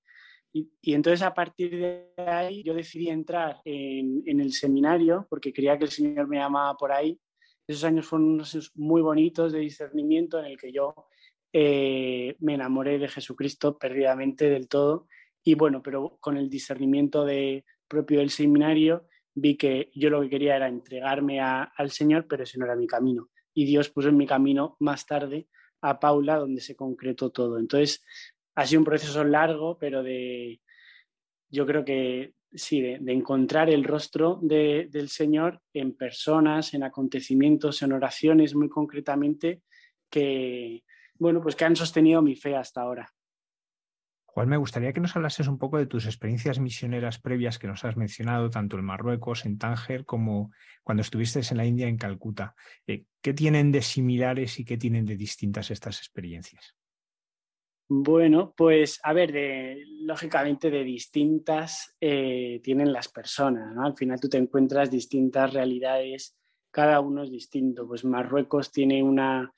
y, entonces a partir de ahí yo decidí entrar en, el seminario porque creía que el Señor me llamaba por ahí. Esos años fueron unos muy bonitos de discernimiento en el que yo eh, me enamoré de Jesucristo perdidamente del todo. Y bueno, pero con el discernimiento de, propio del seminario vi que yo lo que quería era entregarme al Señor, pero ese no era mi camino. Y Dios puso en mi camino más tarde a Paula, donde se concretó todo. Entonces, ha sido un proceso largo, pero de, yo creo que sí, de, encontrar el rostro del Señor en personas, en acontecimientos, en oraciones muy concretamente, que, bueno, pues que han sostenido mi fe hasta ahora. Juan, me gustaría que nos hablases un poco de tus experiencias misioneras previas que nos has mencionado, tanto en Marruecos, en Tánger, como cuando estuviste en la India, en Calcuta. Eh, ¿Qué tienen de similares y qué tienen de distintas estas experiencias? Bueno, pues a ver, lógicamente de distintas eh, tienen las personas. Al final tú te encuentras distintas realidades, cada uno es distinto. Pues Marruecos tiene una,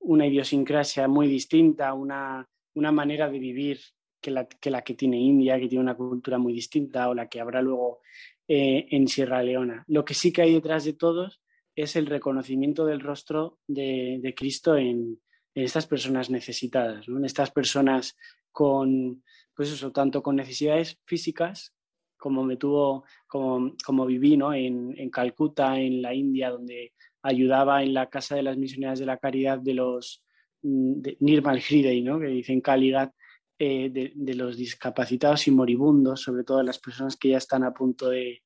una idiosincrasia muy distinta, una, una manera de vivir que la, que la, que tiene India, que tiene una cultura muy distinta, o la que habrá luego eh, en Sierra Leona. Lo que sí que hay detrás de todos es el reconocimiento del rostro de, de Cristo en, en estas personas necesitadas, en estas personas con, pues eso, tanto con necesidades físicas como me tuvo, como, como viví ¿no? en, en, Calcuta, en la India, donde ayudaba en la Casa de las Misioneras de la Caridad de los mm, de Nirmal Hridey, ¿no? que dicen Kaligat, eh, de, de, los discapacitados y moribundos, sobre todo las personas que ya están a punto de,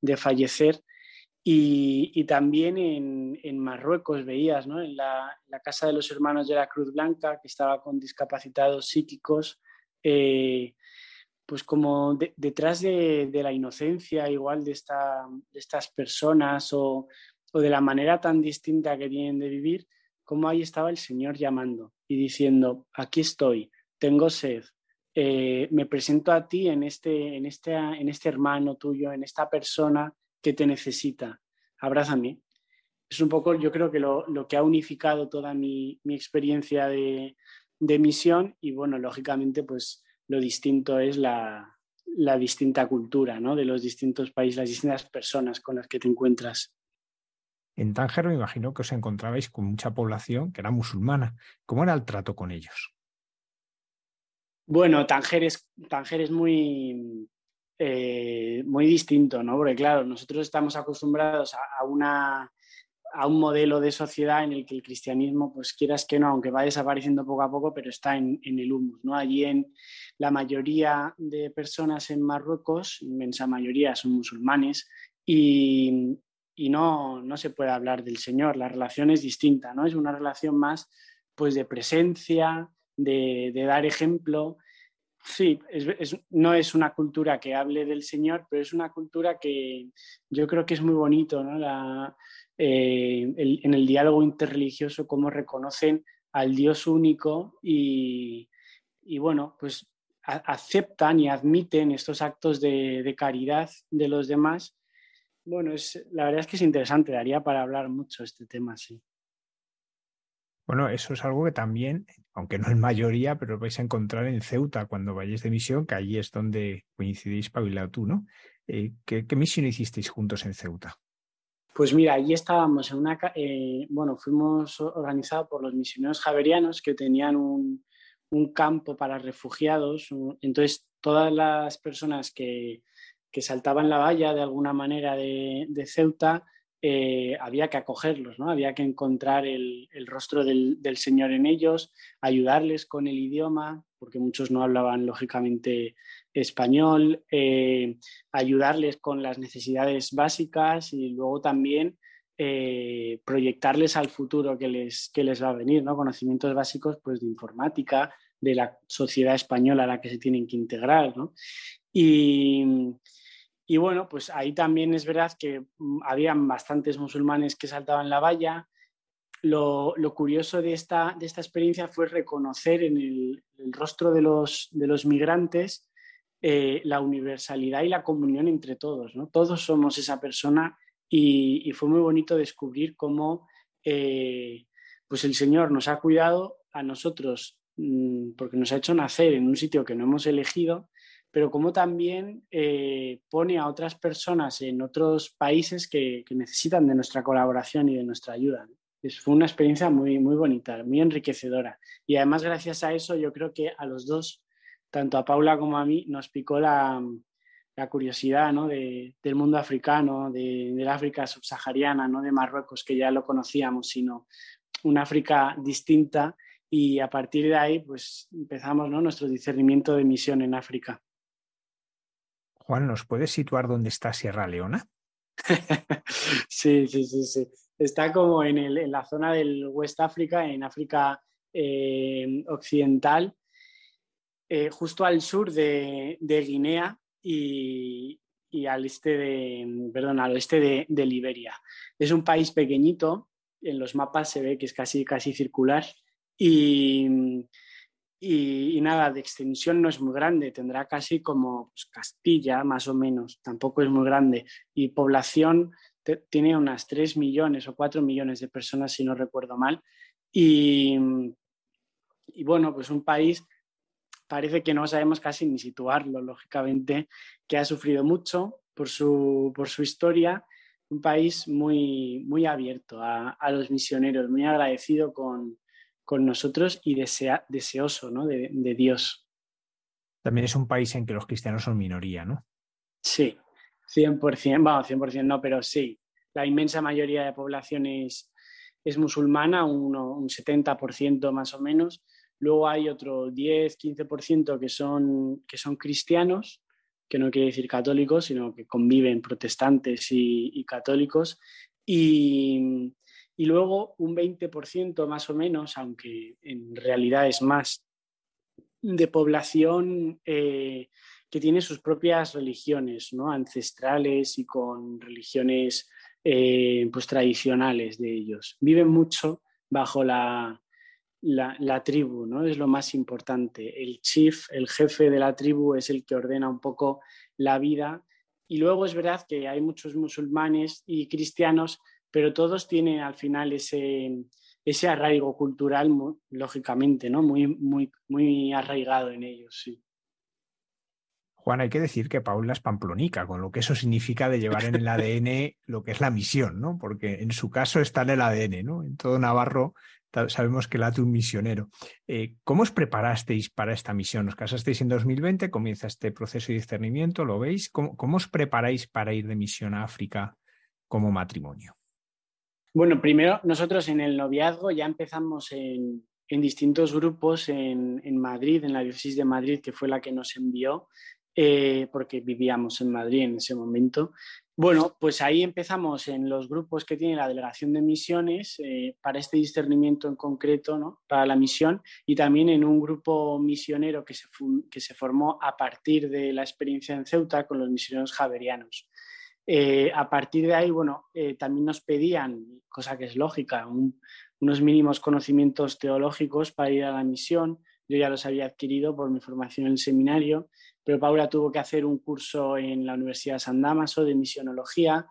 de fallecer y, también en, Marruecos veías, ¿no? en la, casa de los hermanos de la Cruz Blanca, que estaba con discapacitados psíquicos, eh, pues como detrás de, la inocencia igual de, esta, de estas personas o, o, de la manera tan distinta que tienen de vivir, como ahí estaba el Señor llamando y diciendo, aquí estoy, tengo sed, eh, me presento a ti en este, en, este, en este hermano tuyo, en esta persona que te necesita, abrázame. Es un poco, yo creo que lo, que ha unificado toda mi, experiencia de, misión y bueno, lógicamente pues lo distinto es la, distinta cultura ¿no? de los distintos países, las distintas personas con las que te encuentras. En Tánger me imagino que os encontrabais con mucha población que era musulmana. ¿Cómo era el trato con ellos? Bueno, Tánger es, Tánger es muy, eh, muy distinto, ¿no? Porque claro, nosotros estamos acostumbrados a, una, a un modelo de sociedad en el que el cristianismo, pues quieras que no, aunque va desapareciendo poco a poco, pero está en, el humus, ¿no? Allí en la mayoría de personas en Marruecos, inmensa mayoría, son musulmanes y, y no, no se puede hablar del Señor, la relación es distinta, ¿no? Es una relación más, pues, de presencia, de, dar ejemplo. Sí, no es una cultura que hable del Señor, pero es una cultura que yo creo que es muy bonito, ¿no? La, eh, en el diálogo interreligioso, cómo reconocen al Dios único y, y bueno, pues aceptan y admiten estos actos de, caridad de los demás. Bueno, es, la verdad es que es interesante, daría para hablar mucho este tema, sí. Bueno, eso es algo que también, aunque no en mayoría, pero vais a encontrar en Ceuta cuando vayáis de misión, que allí es donde coincidís, Paula, tú, ¿no? Eh, ¿qué, misión hicisteis juntos en Ceuta? Pues mira, allí estábamos en una, eh, bueno, fuimos organizados por los misioneros javerianos que tenían un, campo para refugiados. Entonces, todas las personas que, saltaban la valla de alguna manera de, Ceuta, eh, había que acogerlos, ¿no? había que encontrar el, rostro del, Señor en ellos, ayudarles con el idioma, porque muchos no hablaban lógicamente español, eh, ayudarles con las necesidades básicas y luego también eh, proyectarles al futuro que les, que les va a venir, ¿no? Conocimientos básicos pues, de informática, de la sociedad española a la que se tienen que integrar, ¿no? Y, y bueno, pues ahí también es verdad que mm, habían bastantes musulmanes que saltaban la valla. Lo, lo curioso de esta, de esta experiencia fue reconocer en el, rostro de los, de los migrantes eh, la universalidad y la comunión entre todos. ¿no? Todos somos esa persona y, fue muy bonito descubrir cómo eh, pues el Señor nos ha cuidado a nosotros mm, porque nos ha hecho nacer en un sitio que no hemos elegido, pero como también eh, pone a otras personas en otros países que, necesitan de nuestra colaboración y de nuestra ayuda. fue una experiencia muy, muy bonita, muy enriquecedora. Y además, gracias a eso, yo creo que a los dos, tanto a Paula como a mí, nos picó la, la curiosidad ¿no? de, del mundo africano, de, la África subsahariana, no de Marruecos, que ya lo conocíamos, sino una África distinta y a partir de ahí pues empezamos ¿no? nuestro discernimiento de misión en África. Juan, ¿nos puedes situar dónde está Sierra Leona? sí, sí, sí, sí. Está como en, el, en la zona del West África, en África eh, Occidental, eh, justo al sur de, de Guinea, y, al este de, perdón, al oeste de, Liberia. Es un país pequeñito, en los mapas se ve que es casi, casi circular y, y, nada, de extensión no es muy grande, tendrá casi como pues, Castilla más o menos, tampoco es muy grande. Y población tiene unas 3 millones o 4 millones de personas si no recuerdo mal. Y, y bueno, pues un país parece que no sabemos casi ni situarlo, lógicamente, que ha sufrido mucho por su, por su historia, un país muy, muy abierto a, los misioneros, muy agradecido con, nosotros y desea, deseoso ¿no? de, Dios. También es un país en que los cristianos son minoría, ¿no? Sí, 100%, bueno, 100% no, pero sí. La inmensa mayoría de población es, musulmana, un, un 70% más o menos, Luego hay otro 10, 15% que son, que son cristianos, que no quiere decir católicos, sino que conviven protestantes y, católicos. Y, luego un 20% más o menos, aunque en realidad es más, de población eh, que tiene sus propias religiones ¿no? ancestrales y con religiones eh, pues tradicionales de ellos. Viven mucho bajo la, la, tribu, ¿no? Es lo más importante. El chief, el jefe de la tribu, es el que ordena un poco la vida. Y luego es verdad que hay muchos musulmanes y cristianos, pero todos tienen al final ese, ese arraigo cultural, lógicamente, ¿no? Muy, muy, muy arraigado en ellos, sí. Juan, hay que decir que Paula es pamplonica, con lo que eso significa de llevar en el ADN lo que es la misión, ¿no? Porque en su caso está en el ADN, ¿no? En todo Navarro sabemos que late un misionero. Eh, ¿Cómo os preparasteis para esta misión? Os casasteis en 2020, comienza este proceso de discernimiento, ¿lo veis? ¿Cómo, os preparáis para ir de misión a África como matrimonio? Bueno, primero nosotros en el noviazgo ya empezamos en, distintos grupos en, Madrid, en la diócesis de Madrid, que fue la que nos envió. eh, porque vivíamos en Madrid en ese momento. Bueno, pues ahí empezamos en los grupos que tiene la delegación de misiones eh, para este discernimiento en concreto, ¿no? para la misión, y también en un grupo misionero que se, que se formó a partir de la experiencia en Ceuta con los misioneros javerianos. Eh, a partir de ahí, bueno, también nos pedían, cosa que es lógica, unos mínimos conocimientos teológicos para ir a la misión. Yo ya los había adquirido por mi formación en el seminario pero Paula tuvo que hacer un curso en la Universidad de San Damaso de misionología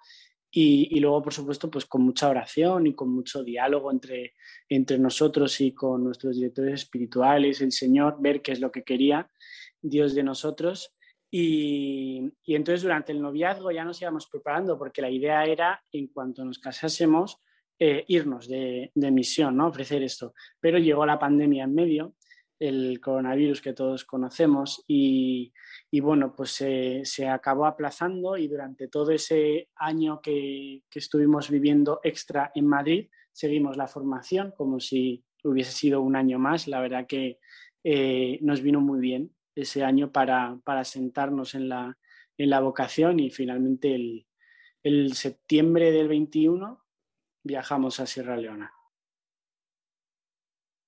y, luego, por supuesto, pues con mucha oración y con mucho diálogo entre, entre nosotros y con nuestros directores espirituales, el Señor, ver qué es lo que quería Dios de nosotros. Y, entonces durante el noviazgo ya nos íbamos preparando porque la idea era, en cuanto nos casásemos, eh, irnos de, de, misión, ¿no? ofrecer esto. Pero llegó la pandemia en medio el coronavirus que todos conocemos y, bueno, pues se, acabó aplazando y durante todo ese año que, estuvimos viviendo extra en Madrid, seguimos la formación como si hubiese sido un año más. La verdad que eh, nos vino muy bien ese año para, sentarnos en la, en la vocación y finalmente el, el septiembre del 21 viajamos a Sierra Leona.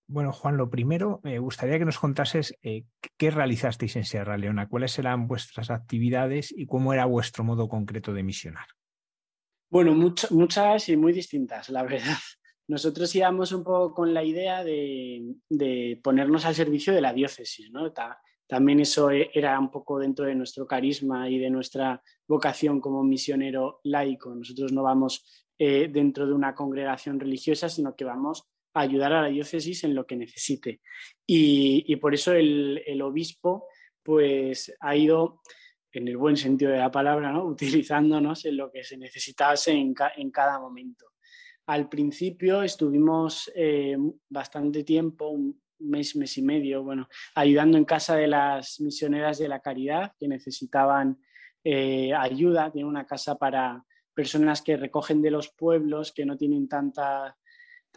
Bueno, Juan, lo primero, me gustaría que nos contases eh, qué realizasteis en Sierra Leona, cuáles eran vuestras actividades y cómo era vuestro modo concreto de misionar. Bueno, muchas y muy distintas, la verdad. Nosotros íbamos un poco con la idea de, ponernos al servicio de la diócesis, ¿no? También eso e, era un poco dentro de nuestro carisma y de nuestra vocación como misionero laico. Nosotros no vamos eh, dentro de una congregación religiosa, sino que vamos ayudar a la diócesis en lo que necesite. Y, por eso el, obispo pues, ha ido, en el buen sentido de la palabra, ¿no? utilizándonos en lo que se necesitase en, cada momento. Al principio estuvimos eh, bastante tiempo, mes, mes y medio, bueno, ayudando en casa de las misioneras de la caridad que necesitaban eh, ayuda. Tiene una casa para personas que recogen de los pueblos, que no tienen tanta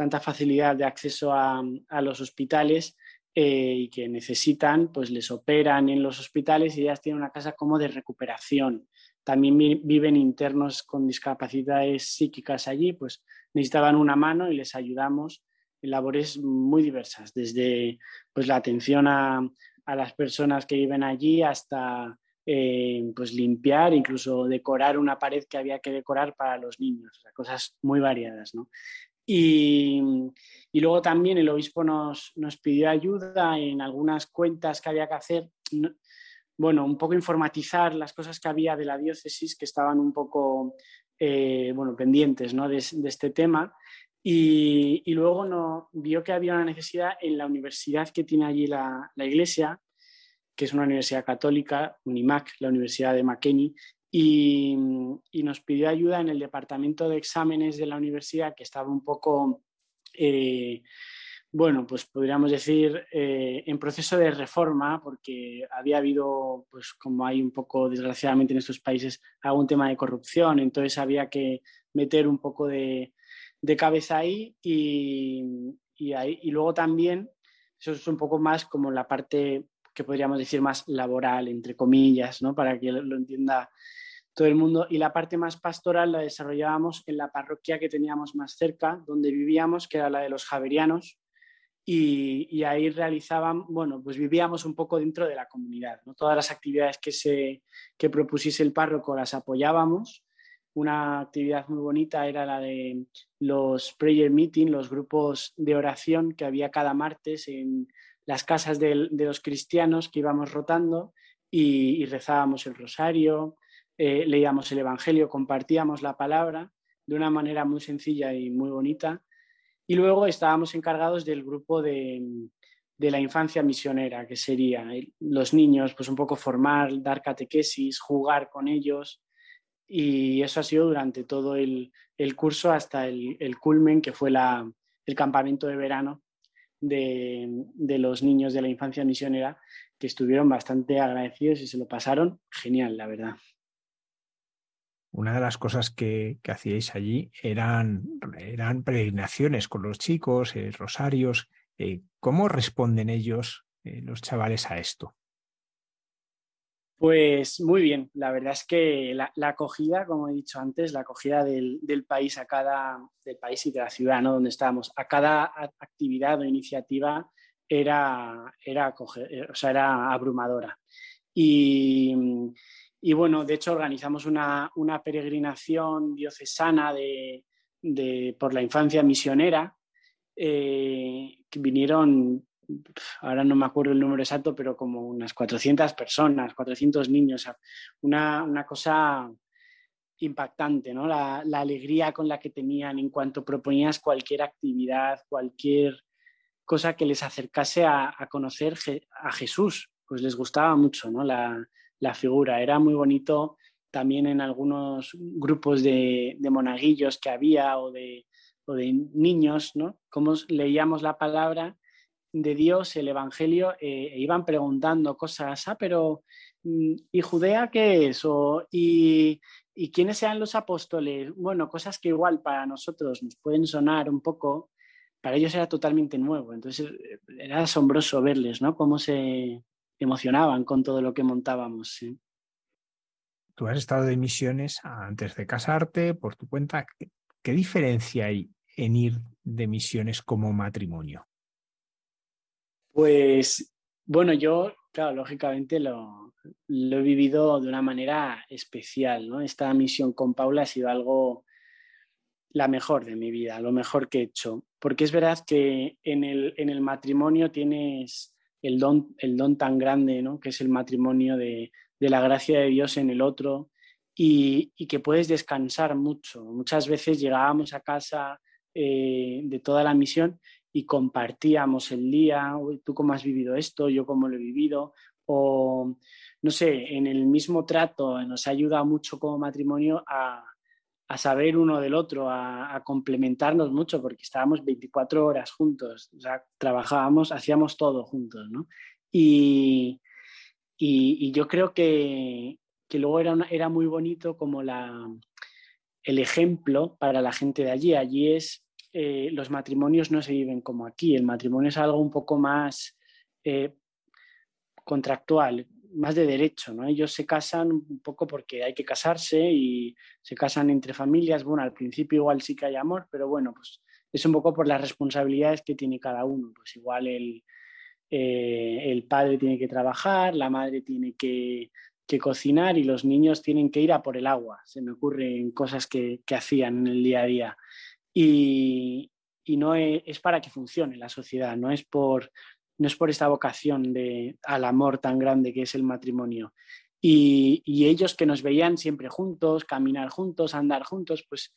tanta facilidad de acceso a, los hospitales eh, y que necesitan, pues les operan en los hospitales y ellas tienen una casa como de recuperación. También viven internos con discapacidades psíquicas allí, pues necesitaban una mano y les ayudamos labores muy diversas, desde pues, la atención a, las personas que viven allí hasta eh, pues limpiar, incluso decorar una pared que había que decorar para los niños, cosas muy variadas. ¿no? Y, luego también el obispo nos, pidió ayuda en algunas cuentas que había que hacer, bueno, un poco informatizar las cosas que había de la diócesis que estaban un poco, eh, bueno, pendientes ¿no? de, este tema. Y, luego no, vio que había una necesidad en la universidad que tiene allí la, la iglesia, que es una universidad católica, UNIMAC, la Universidad de McKinney, y, nos pidió ayuda en el departamento de exámenes de la universidad que estaba un poco, eh, bueno, pues podríamos decir, eh, en proceso de reforma porque había habido, pues como hay un poco, desgraciadamente en estos países, algún tema de corrupción, entonces había que meter un poco de, cabeza ahí y, y luego también, eso es un poco más como la parte que podríamos decir más laboral, entre comillas, ¿no? para que lo entienda todo el mundo. Y la parte más pastoral la desarrollábamos en la parroquia que teníamos más cerca, donde vivíamos, que era la de los Javerianos, y, ahí realizaban, bueno, pues vivíamos un poco dentro de la comunidad. ¿no? Todas las actividades que, se, que propusiese el párroco las apoyábamos. Una actividad muy bonita era la de los prayer meeting, los grupos de oración que había cada martes en las casas de, los cristianos que íbamos rotando y, rezábamos el rosario, eh, leíamos el Evangelio, compartíamos la palabra de una manera muy sencilla y muy bonita. Y luego estábamos encargados del grupo de, la infancia misionera, que sería los niños, pues un poco formar, dar catequesis, jugar con ellos. Y eso ha sido durante todo el, curso hasta el, culmen, que fue el campamento de verano, de, los niños de la infancia misionera que estuvieron bastante agradecidos y se lo pasaron genial, la verdad. Una de las cosas que, hacíais allí eran, eran peregrinaciones con los chicos, eh, rosarios. Eh, ¿Cómo responden ellos, eh, los chavales, a esto? Pues muy bien, la verdad es que la, acogida, como he dicho antes, la acogida del, país a cada, del país y de la ciudad ¿no? donde estábamos, a cada actividad o iniciativa era, era, o sea, era abrumadora. Y, bueno, de hecho organizamos una, una peregrinación diocesana de, por la infancia misionera, eh, que vinieron ahora no me acuerdo el número exacto, pero como unas 400 personas, 400 niños, una, una cosa impactante, ¿no? La, alegría con la que tenían en cuanto proponías cualquier actividad, cualquier cosa que les acercase a, conocer a Jesús, pues les gustaba mucho, ¿no? La, figura, era muy bonito también en algunos grupos de, de monaguillos que había o de, o de niños, ¿no? Cómo leíamos la palabra de Dios, el Evangelio, eh, e iban preguntando cosas, ah, pero mm, ¿y Judea qué es? O, ¿y, quiénes sean los apóstoles? Bueno, cosas que igual para nosotros nos pueden sonar un poco, para ellos era totalmente nuevo. Entonces eh, era asombroso verles, ¿no? Cómo se emocionaban con todo lo que montábamos. Tú has estado de misiones antes de casarte, por tu cuenta. ¿Qué diferencia hay en ir de misiones como matrimonio? Pues bueno, yo, claro, lógicamente lo, he vivido de una manera especial, ¿no? Esta misión con Paula ha sido algo la mejor de mi vida, lo mejor que he hecho. Porque es verdad que en el, en el matrimonio tienes el don, el don tan grande, ¿no? Que es el matrimonio de, la gracia de Dios en el otro y, que puedes descansar mucho. Muchas veces llegábamos a casa eh, de toda la misión y compartíamos el día, tú cómo has vivido esto, yo cómo lo he vivido, o no sé, en el mismo trato nos ayuda mucho como matrimonio a, saber uno del otro, a, complementarnos mucho, porque estábamos 24 horas juntos, o sea, trabajábamos, hacíamos todo juntos, ¿no? Y, y, yo creo que, que luego era, era muy bonito como la, el ejemplo para la gente de allí. Allí es eh, los matrimonios no se viven como aquí. El matrimonio es algo un poco más eh, contractual, más de derecho, ¿no? Ellos se casan un poco porque hay que casarse y se casan entre familias. Bueno, al principio igual sí que hay amor, pero bueno, pues es un poco por las responsabilidades que tiene cada uno. Pues igual el, eh, el padre tiene que trabajar, la madre tiene que, cocinar y los niños tienen que ir a por el agua. Se me ocurren cosas que, que hacían en el día a día y, no es, para que funcione la sociedad, no es por, no es por esta vocación de, al amor tan grande que es el matrimonio. Y, ellos que nos veían siempre juntos, caminar juntos, andar juntos, pues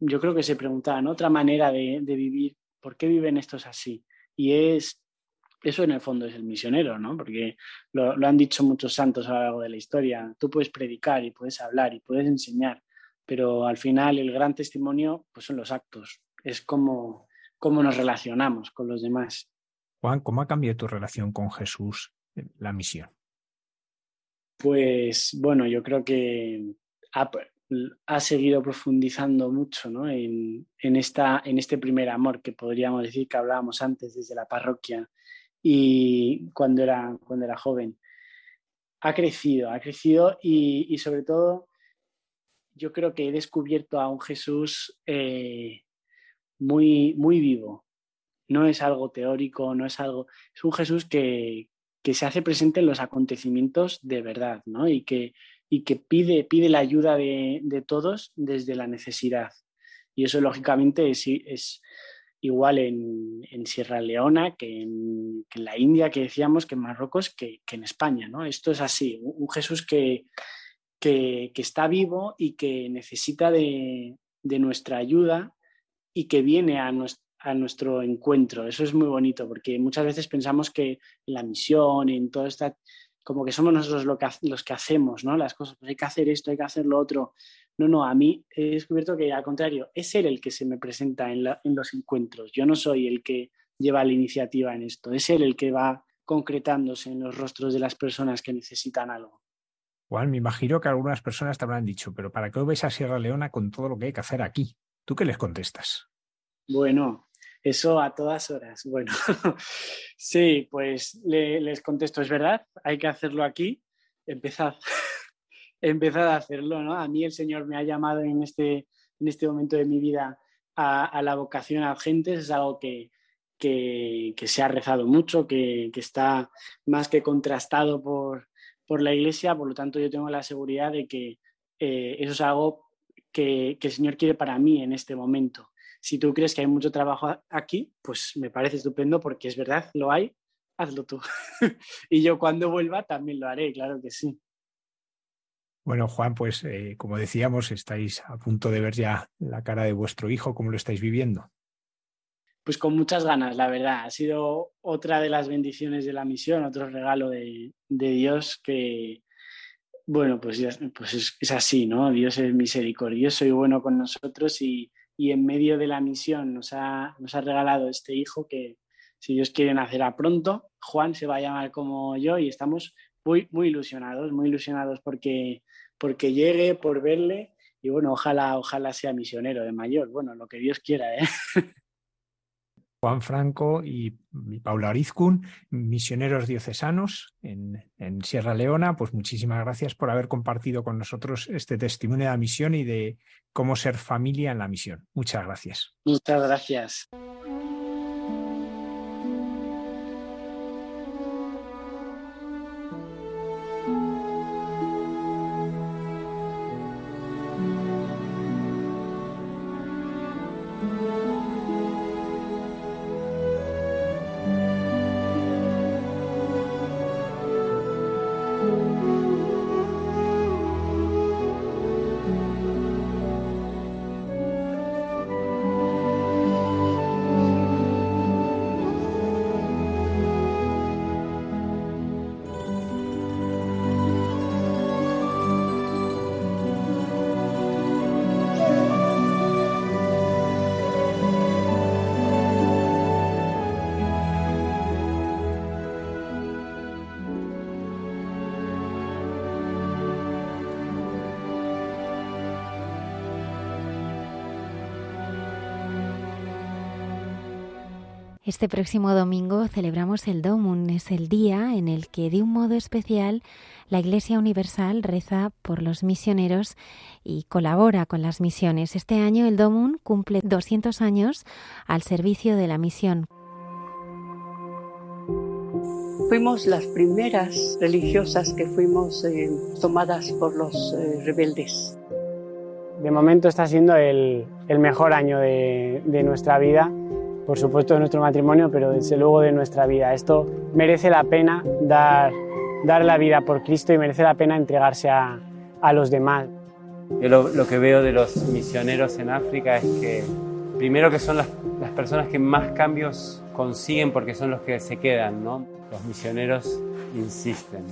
yo creo que se preguntaban otra manera de, vivir, ¿por qué viven estos así? Y es, eso en el fondo es el misionero, ¿no? Porque lo han dicho muchos santos a lo largo de la historia, tú puedes predicar y puedes hablar y puedes enseñar, pero al final el gran testimonio pues son los actos, es como cómo nos relacionamos con los demás. Juan, ¿cómo ha cambiado tu relación con Jesús, la misión? Pues bueno, yo creo que ha, seguido profundizando mucho ¿no? en, esta, en este primer amor que podríamos decir que hablábamos antes desde la parroquia y cuando era, cuando era joven. Ha crecido, ha crecido y, y sobre todo yo creo que he descubierto a un Jesús eh, muy, muy vivo. No es algo teórico, no es algo. Es un Jesús que, se hace presente en los acontecimientos de verdad, ¿no? Y que, y que pide, pide la ayuda de, todos desde la necesidad. Y eso, lógicamente, es, es igual en, Sierra Leona que en, la India, que decíamos, que en Marruecos, que, que en España, ¿no? Esto es así. Un Jesús que, que, está vivo y que necesita de, nuestra ayuda y que viene a nuestro, encuentro. Eso es muy bonito porque muchas veces pensamos que la misión, en todo esto, como que somos nosotros los que hacemos, ¿no? Las cosas, pues hay que hacer esto, hay que hacer lo otro. No, no, a mí he descubierto que al contrario, es él el que se me presenta en, en los encuentros. Yo no soy el que lleva la iniciativa en esto, es él el que va concretándose en los rostros de las personas que necesitan algo. Juan, me imagino que algunas personas te habrán dicho, pero ¿para qué vais a Sierra Leona con todo lo que hay que hacer aquí? ¿Tú qué les contestas? Bueno, eso a todas horas. Bueno, sí, pues les contesto, es verdad, hay que hacerlo aquí, empezad, empezad a hacerlo, ¿no? A mí el Señor me ha llamado en este, en este momento de mi vida a, la vocación a gentes, es algo que, que, se ha rezado mucho, que, que, está más que contrastado por, por la Iglesia, por lo tanto yo tengo la seguridad de que eh, eso es algo que, el Señor quiere para mí en este momento. Si tú crees que hay mucho trabajo aquí, pues me parece estupendo porque es verdad, lo hay, hazlo tú. y yo cuando vuelva también lo haré, claro que sí. Bueno, Juan, pues eh, como decíamos, estáis a punto de ver ya la cara de vuestro hijo, ¿cómo lo estáis viviendo? Pues con muchas ganas, la verdad. Ha sido otra de las bendiciones de la misión, otro regalo de, Dios que, bueno, pues, pues es, así, ¿no? Dios es misericordioso y bueno con nosotros y, en medio de la misión nos ha, nos ha regalado este hijo que, si Dios quiere, nacerá pronto. Juan se va a llamar como yo y estamos muy, muy ilusionados, muy ilusionados porque, porque llegue, por verle y bueno, ojalá, ojalá sea misionero de mayor. Bueno, lo que Dios quiera, ¿eh? Juan Franco y Paula Arizcun, misioneros diocesanos en, Sierra Leona. Pues muchísimas gracias por haber compartido con nosotros este testimonio de la misión y de cómo ser familia en la misión. Muchas gracias. Muchas gracias. Este próximo domingo celebramos el Domun, es el día en el que de un modo especial la Iglesia Universal reza por los misioneros y colabora con las misiones. Este año el Domun cumple 200 años al servicio de la misión. Fuimos las primeras religiosas que fuimos eh, tomadas por los eh, rebeldes. De momento está siendo el, mejor año de, de nuestra vida por supuesto de nuestro matrimonio, pero desde luego de nuestra vida. Esto merece la pena dar, dar la vida por Cristo y merece la pena entregarse a, a los demás. Yo lo, lo, que veo de los misioneros en África es que primero que son las, las, personas que más cambios consiguen porque son los que se quedan, ¿no? Los misioneros insisten.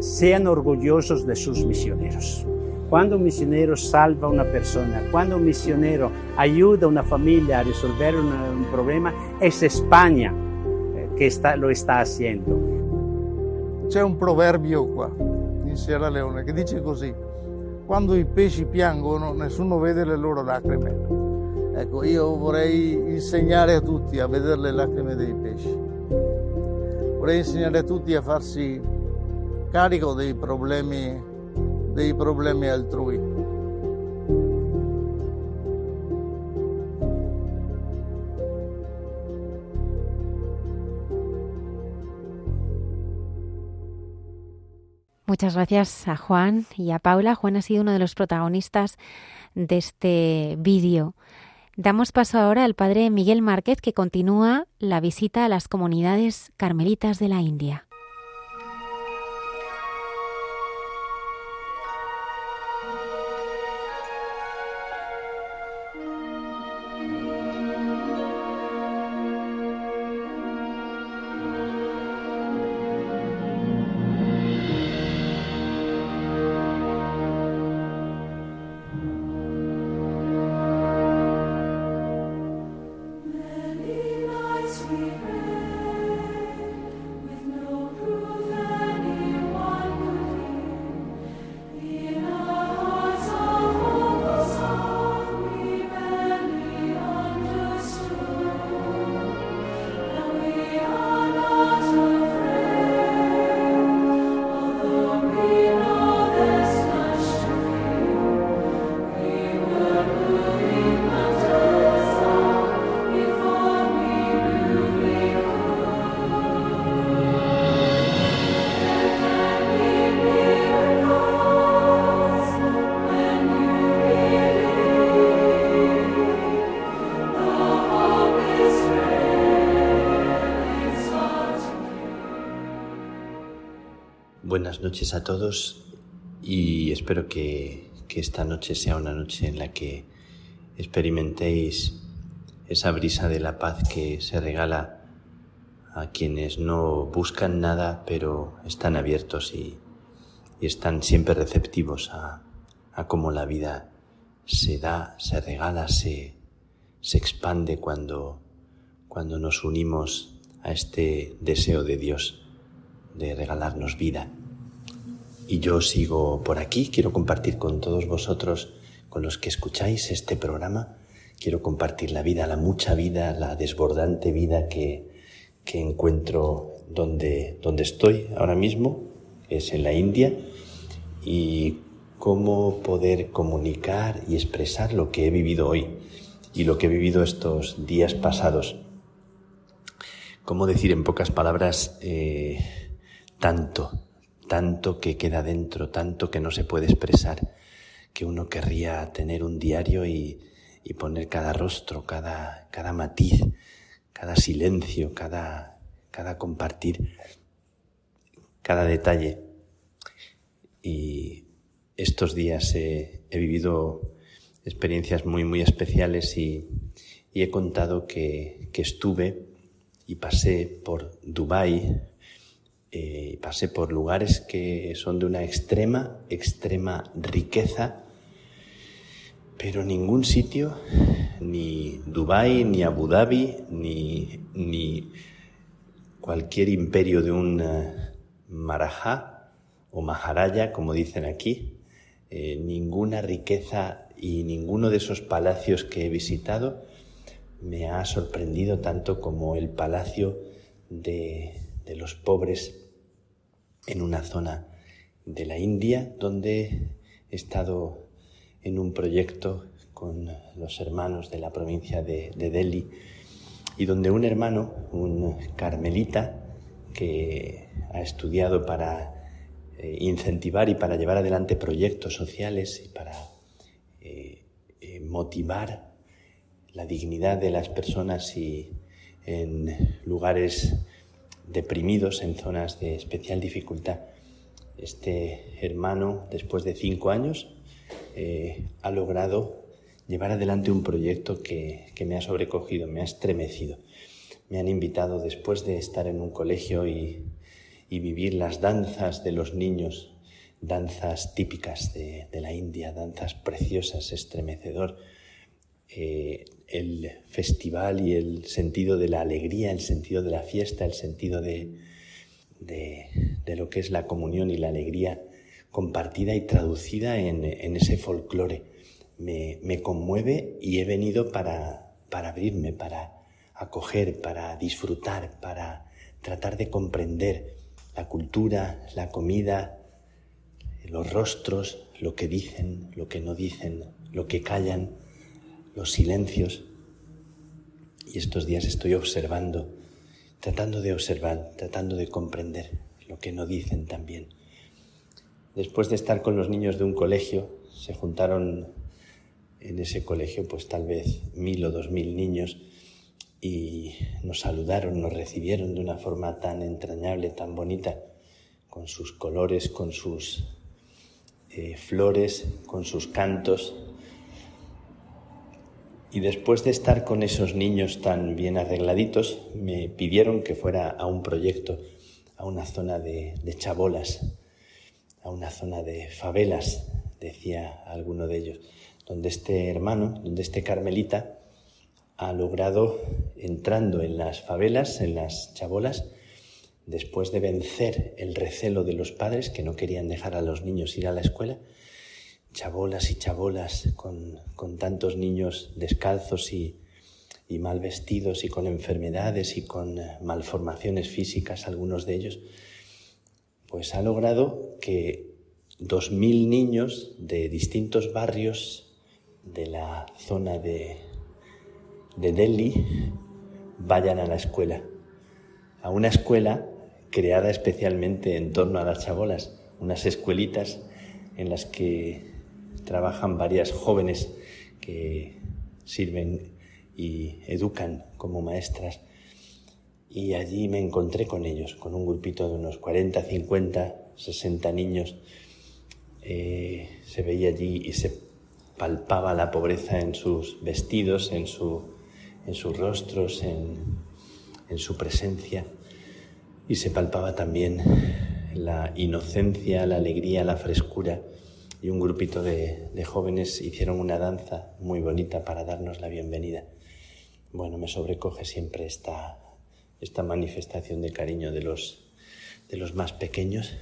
Sean orgullosos de sus misioneros. Cuando un misionero salva una persona, cuando un misionero ayuda a una familia a resolver un, un problema, es España eh, che sta, lo sta facendo. C'è un proverbio qua in Sierra Leone che dice così, quando i pesci piangono nessuno vede le loro lacrime. Ecco, io vorrei insegnare a tutti a vedere le lacrime dei pesci. Vorrei insegnare a tutti a farsi carico dei problemi dei problemi altrui. Muchas gracias a Juan y a Paula. Juan ha sido uno de los protagonistas de este vídeo. Damos paso ahora al padre Miguel Márquez, que continúa la visita a las comunidades carmelitas de la India. Noches a todos y espero que, que esta noche sea una noche en la que experimentéis esa brisa de la paz que se regala a quienes no buscan nada pero están abiertos y, y están siempre receptivos a, a cómo la vida se da, se regala, se, se expande cuando, cuando nos unimos a este deseo de Dios de regalarnos vida. Y yo sigo por aquí, quiero compartir con todos vosotros, con los que escucháis este programa, quiero compartir la vida, la mucha vida, la desbordante vida que, que encuentro donde, donde estoy ahora mismo, es en la India, y cómo poder comunicar y expresar lo que he vivido hoy y lo que he vivido estos días pasados. Cómo decir en pocas palabras eh, tanto, tanto que queda dentro, tanto que no se puede expresar, que uno querría tener un diario y, poner cada rostro, cada, cada matiz, cada silencio, cada, cada compartir, cada detalle. Y estos días he, vivido experiencias muy, muy especiales y, y he contado que, que, estuve y pasé por Dubái, eh, pasé por lugares que son de una extrema, extrema riqueza, pero ningún sitio, ni Dubái, ni Abu Dhabi, ni, ni cualquier imperio de un uh, Marajá o Maharaya, como dicen aquí, eh, ninguna riqueza y ninguno de esos palacios que he visitado me ha sorprendido tanto como el palacio de, de los pobres en una zona de la India donde he estado en un proyecto con los hermanos de la provincia de, de Delhi y donde un hermano, un carmelita, que ha estudiado para eh, incentivar y para llevar adelante proyectos sociales y para eh, eh, motivar la dignidad de las personas y en lugares deprimidos, en zonas de especial dificultad. Este hermano, después de cinco años, eh, ha logrado llevar adelante un proyecto que, que, me ha sobrecogido, me ha estremecido. Me han invitado después de estar en un colegio y, y vivir las danzas de los niños, danzas típicas de, de la India, danzas preciosas, estremecedor, eh, el festival y el sentido de la alegría, el sentido de la fiesta, el sentido de, de, lo que es la comunión y la alegría compartida y traducida en, en ese folclore. Me, me, conmueve y he venido para, para abrirme, para acoger, para disfrutar, para tratar de comprender la cultura, la comida, los rostros, lo que dicen, lo que no dicen, lo que callan, los silencios. Y estos días estoy observando, tratando de observar, tratando de comprender lo que no dicen también. Después de estar con los niños de un colegio, se juntaron en ese colegio pues tal vez mil o dos mil niños y nos saludaron, nos recibieron de una forma tan entrañable, tan bonita, con sus colores, con sus eh, flores, con sus cantos. Y después de estar con esos niños tan bien arregladitos, me pidieron que fuera a un proyecto, a una zona de, chabolas, a una zona de favelas, decía alguno de ellos, donde este hermano, donde este carmelita ha logrado, entrando en las favelas, en las chabolas, después de vencer el recelo de los padres que no querían dejar a los niños ir a la escuela, chabolas y chabolas con, con tantos niños descalzos y, y, mal vestidos y con enfermedades y con malformaciones físicas, algunos de ellos, pues ha logrado que dos mil niños de distintos barrios de la zona de, de Delhi vayan a la escuela, a una escuela creada especialmente en torno a las chabolas, unas escuelitas en las que trabajan varias jóvenes que sirven y educan como maestras. Y allí me encontré con ellos, con un grupito de unos 40, 50 60 niños, eh, se veía allí y se palpaba la pobreza en sus vestidos, en, su, en sus rostros, en, en su presencia, y se palpaba también la inocencia, la alegría, la frescura, y un grupito de, de jóvenes hicieron una danza muy bonita para darnos la bienvenida. Bueno, me sobrecoge siempre esta, esta manifestación de cariño de los, de los más pequeños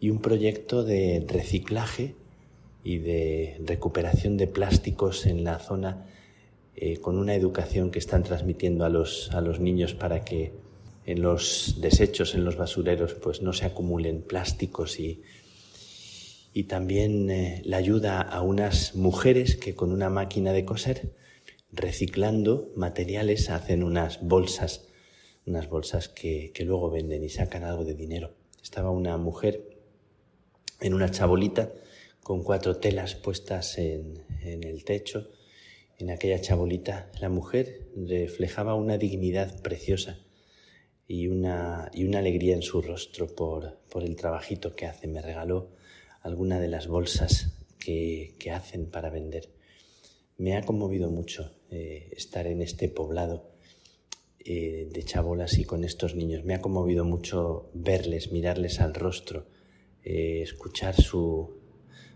y un proyecto de reciclaje y de recuperación de plásticos en la zona eh, con una educación que están transmitiendo a los, a los niños para que en los desechos, en los basureros, pues no se acumulen plásticos y, y también eh, la ayuda a unas mujeres que con una máquina de coser, reciclando materiales, hacen unas bolsas unas bolsas que, luego venden y sacan algo de dinero. Estaba una mujer en una chabolita con cuatro telas puestas en, el techo. En aquella chabolita la mujer reflejaba una dignidad preciosa y una, y una alegría en su rostro por, por, el trabajito que hace. Me regaló alguna de las bolsas que, hacen para vender. Me ha conmovido mucho eh, estar en este poblado eh, de chabolas y con estos niños. Me ha conmovido mucho verles, mirarles al rostro, eh, escuchar su,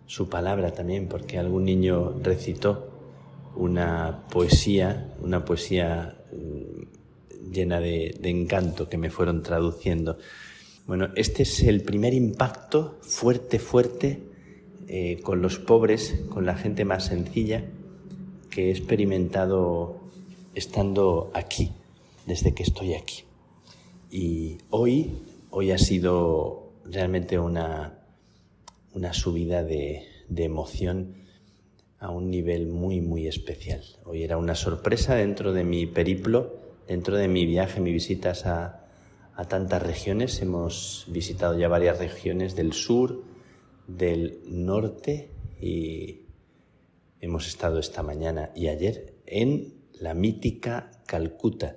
su palabra también, porque algún niño recitó una poesía, una poesía mm, llena de, encanto que me fueron traduciendo. Bueno, este es el primer impacto fuerte, fuerte eh, con los pobres, con la gente más sencilla que he experimentado estando aquí desde que estoy aquí. Y hoy, hoy ha sido realmente una, una subida de, de emoción a un nivel muy, muy especial. Hoy era una sorpresa dentro de mi periplo, dentro de mi viaje, mis visitas a, a tantas regiones. Hemos visitado ya varias regiones del sur, del norte y hemos estado esta mañana y ayer en la mítica Calcuta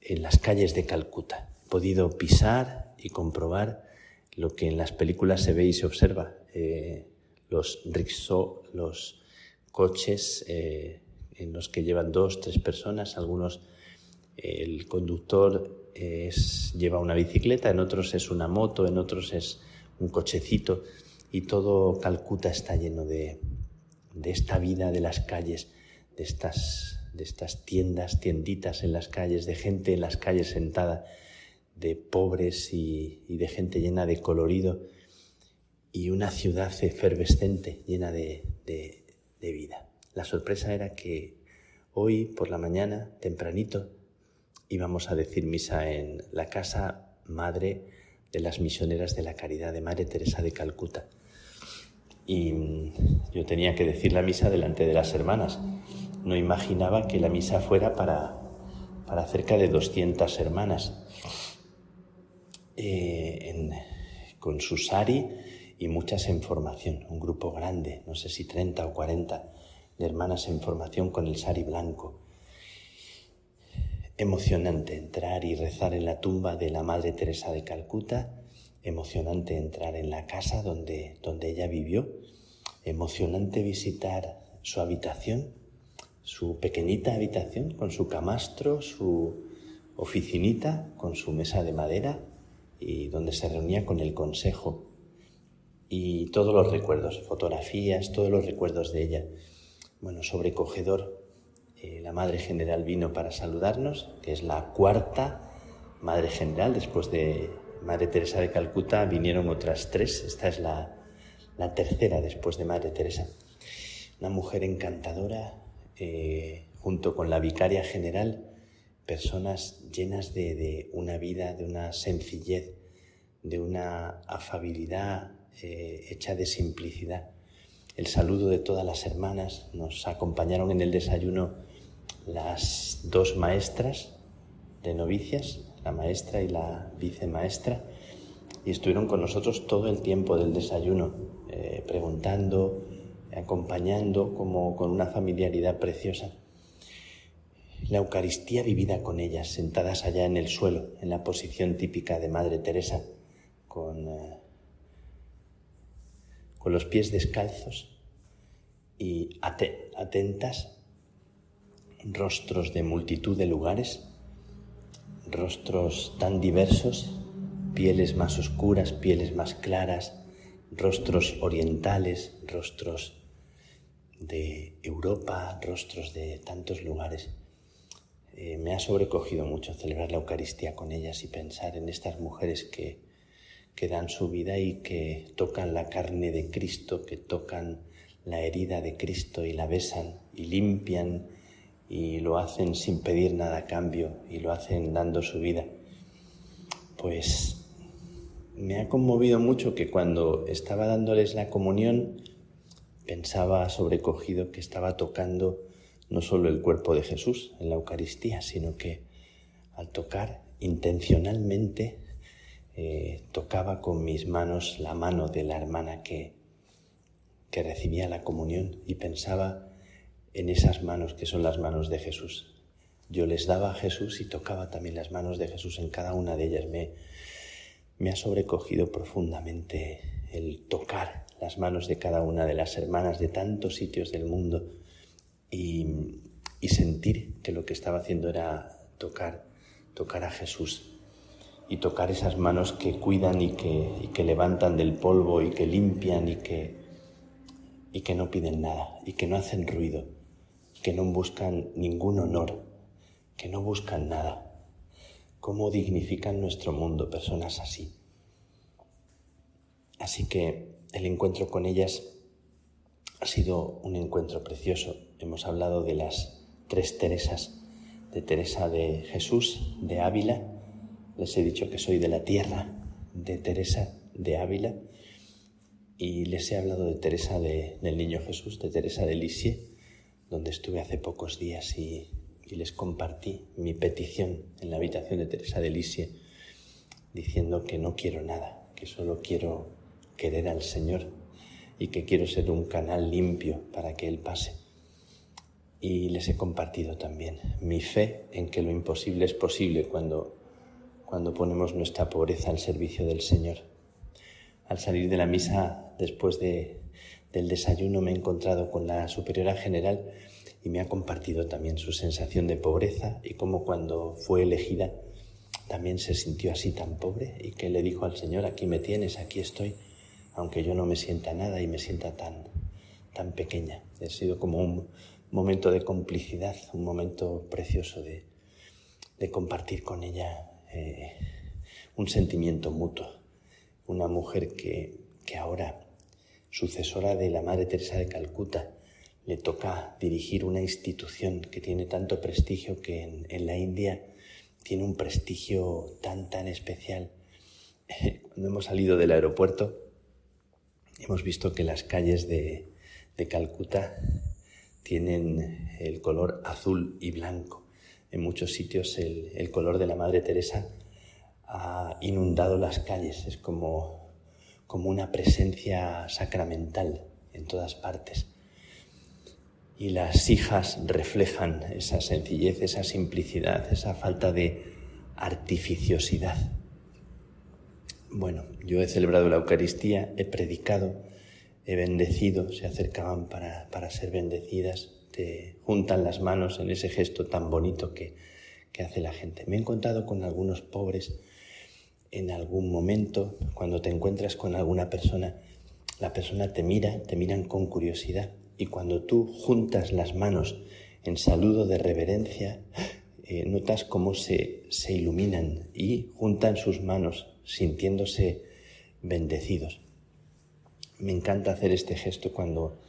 en las calles de Calcuta. He podido pisar y comprobar lo que en las películas se ve y se observa. Eh, los rickshaw, los coches eh, en los que llevan dos, tres personas, algunos el conductor lleva una bicicleta, en otros es una moto, en otros es un cochecito y todo Calcuta está lleno de, de esta vida de las calles, de estas de estas tiendas, tienditas en las calles, de gente en las calles sentada, de pobres y, de gente llena de colorido y una ciudad efervescente, llena de, de vida. La sorpresa era que hoy por la mañana, tempranito, íbamos a decir misa en la casa madre de las misioneras de la caridad de Madre Teresa de Calcuta. Y yo tenía que decir la misa delante de las hermanas no imaginaba que la misa fuera para, para cerca de 200 hermanas, eh, con su sari y muchas en formación, un grupo grande, no sé si 30 o 40 de hermanas en formación con el sari blanco. Emocionante entrar y rezar en la tumba de la Madre Teresa de Calcuta, emocionante entrar en la casa donde, donde ella vivió, emocionante visitar su habitación su pequeñita habitación con su camastro, su oficinita con su mesa de madera y donde se reunía con el consejo y todos los recuerdos, fotografías, todos los recuerdos de ella. Bueno, sobrecogedor. Eh, la Madre General vino para saludarnos, que es la cuarta Madre General. Después de Madre Teresa de Calcuta vinieron otras tres. Esta es la, tercera después de Madre Teresa. Una mujer encantadora, eh, junto con la vicaria general, personas llenas de, una vida, de una sencillez, de una afabilidad eh, hecha de simplicidad. El saludo de todas las hermanas, nos acompañaron en el desayuno las dos maestras de novicias, la maestra y la vicemaestra, y estuvieron con nosotros todo el tiempo del desayuno, eh, preguntando, acompañando como con una familiaridad preciosa. La Eucaristía vivida con ellas, sentadas allá en el suelo, en la posición típica de Madre Teresa, con, eh, con los pies descalzos y atentas, rostros de multitud de lugares, rostros tan diversos, pieles más oscuras, pieles más claras, rostros orientales, rostros de Europa, rostros de tantos lugares. Eh, me ha sobrecogido mucho celebrar la Eucaristía con ellas y pensar en estas mujeres que, que dan su vida y que tocan la carne de Cristo, que tocan la herida de Cristo y la besan y limpian y lo hacen sin pedir nada a cambio y lo hacen dando su vida. Pues me ha conmovido mucho que cuando estaba dándoles la comunión pensaba sobrecogido que estaba tocando no solo el cuerpo de Jesús en la Eucaristía, sino que al tocar intencionalmente eh, tocaba con mis manos la mano de la hermana que, que recibía la comunión y pensaba en esas manos que son las manos de Jesús. Yo les daba a Jesús y tocaba también las manos de Jesús en cada una de ellas. Me, me ha sobrecogido profundamente el tocar las manos de cada una de las hermanas de tantos sitios del mundo y, sentir que lo que estaba haciendo era tocar, tocar a Jesús y tocar esas manos que cuidan y que, que levantan del polvo y que limpian y que, y que no piden nada y que no hacen ruido, que no buscan ningún honor, que no buscan nada. ¿Cómo dignifican nuestro mundo personas así? Así que el encuentro con ellas ha sido un encuentro precioso. Hemos hablado de las tres Teresas, de Teresa de Jesús, de Ávila. Les he dicho que soy de la tierra de Teresa de Ávila. Y les he hablado de Teresa del Niño Jesús, de Teresa de Lisieux, donde estuve hace pocos días y, les compartí mi petición en la habitación de Teresa de Lisieux, diciendo que no quiero nada, que solo quiero querer al Señor y que quiero ser un canal limpio para que Él pase. Y les he compartido también mi fe en que lo imposible es posible cuando, cuando ponemos nuestra pobreza al servicio del Señor. Al salir de la misa después de, del desayuno me he encontrado con la superiora general y me ha compartido también su sensación de pobreza y cómo cuando fue elegida también se sintió así tan pobre y que le dijo al Señor, aquí me tienes, aquí estoy aunque yo no me sienta nada y me sienta tan, tan pequeña. Ha sido como un momento de complicidad, un momento precioso de, compartir con ella eh, un sentimiento mutuo. Una mujer que, ahora, sucesora de la Madre Teresa de Calcuta, le toca dirigir una institución que tiene tanto prestigio que en, en la India tiene un prestigio tan, tan especial. Cuando hemos salido del aeropuerto, Hemos visto que las calles de, Calcuta tienen el color azul y blanco. En muchos sitios el, color de la Madre Teresa ha inundado las calles. Es como, como una presencia sacramental en todas partes. Y las hijas reflejan esa sencillez, esa simplicidad, esa falta de artificiosidad bueno, yo he celebrado la Eucaristía, he predicado, he bendecido, se acercaban para, ser bendecidas, juntan las manos en ese gesto tan bonito que, que hace la gente. Me he encontrado con algunos pobres en algún momento, cuando te encuentras con alguna persona, la persona te mira, te miran con curiosidad y cuando tú juntas las manos en saludo de reverencia, eh, notas cómo se, se iluminan y juntan sus manos sintiéndose bendecidos. Me encanta hacer este gesto cuando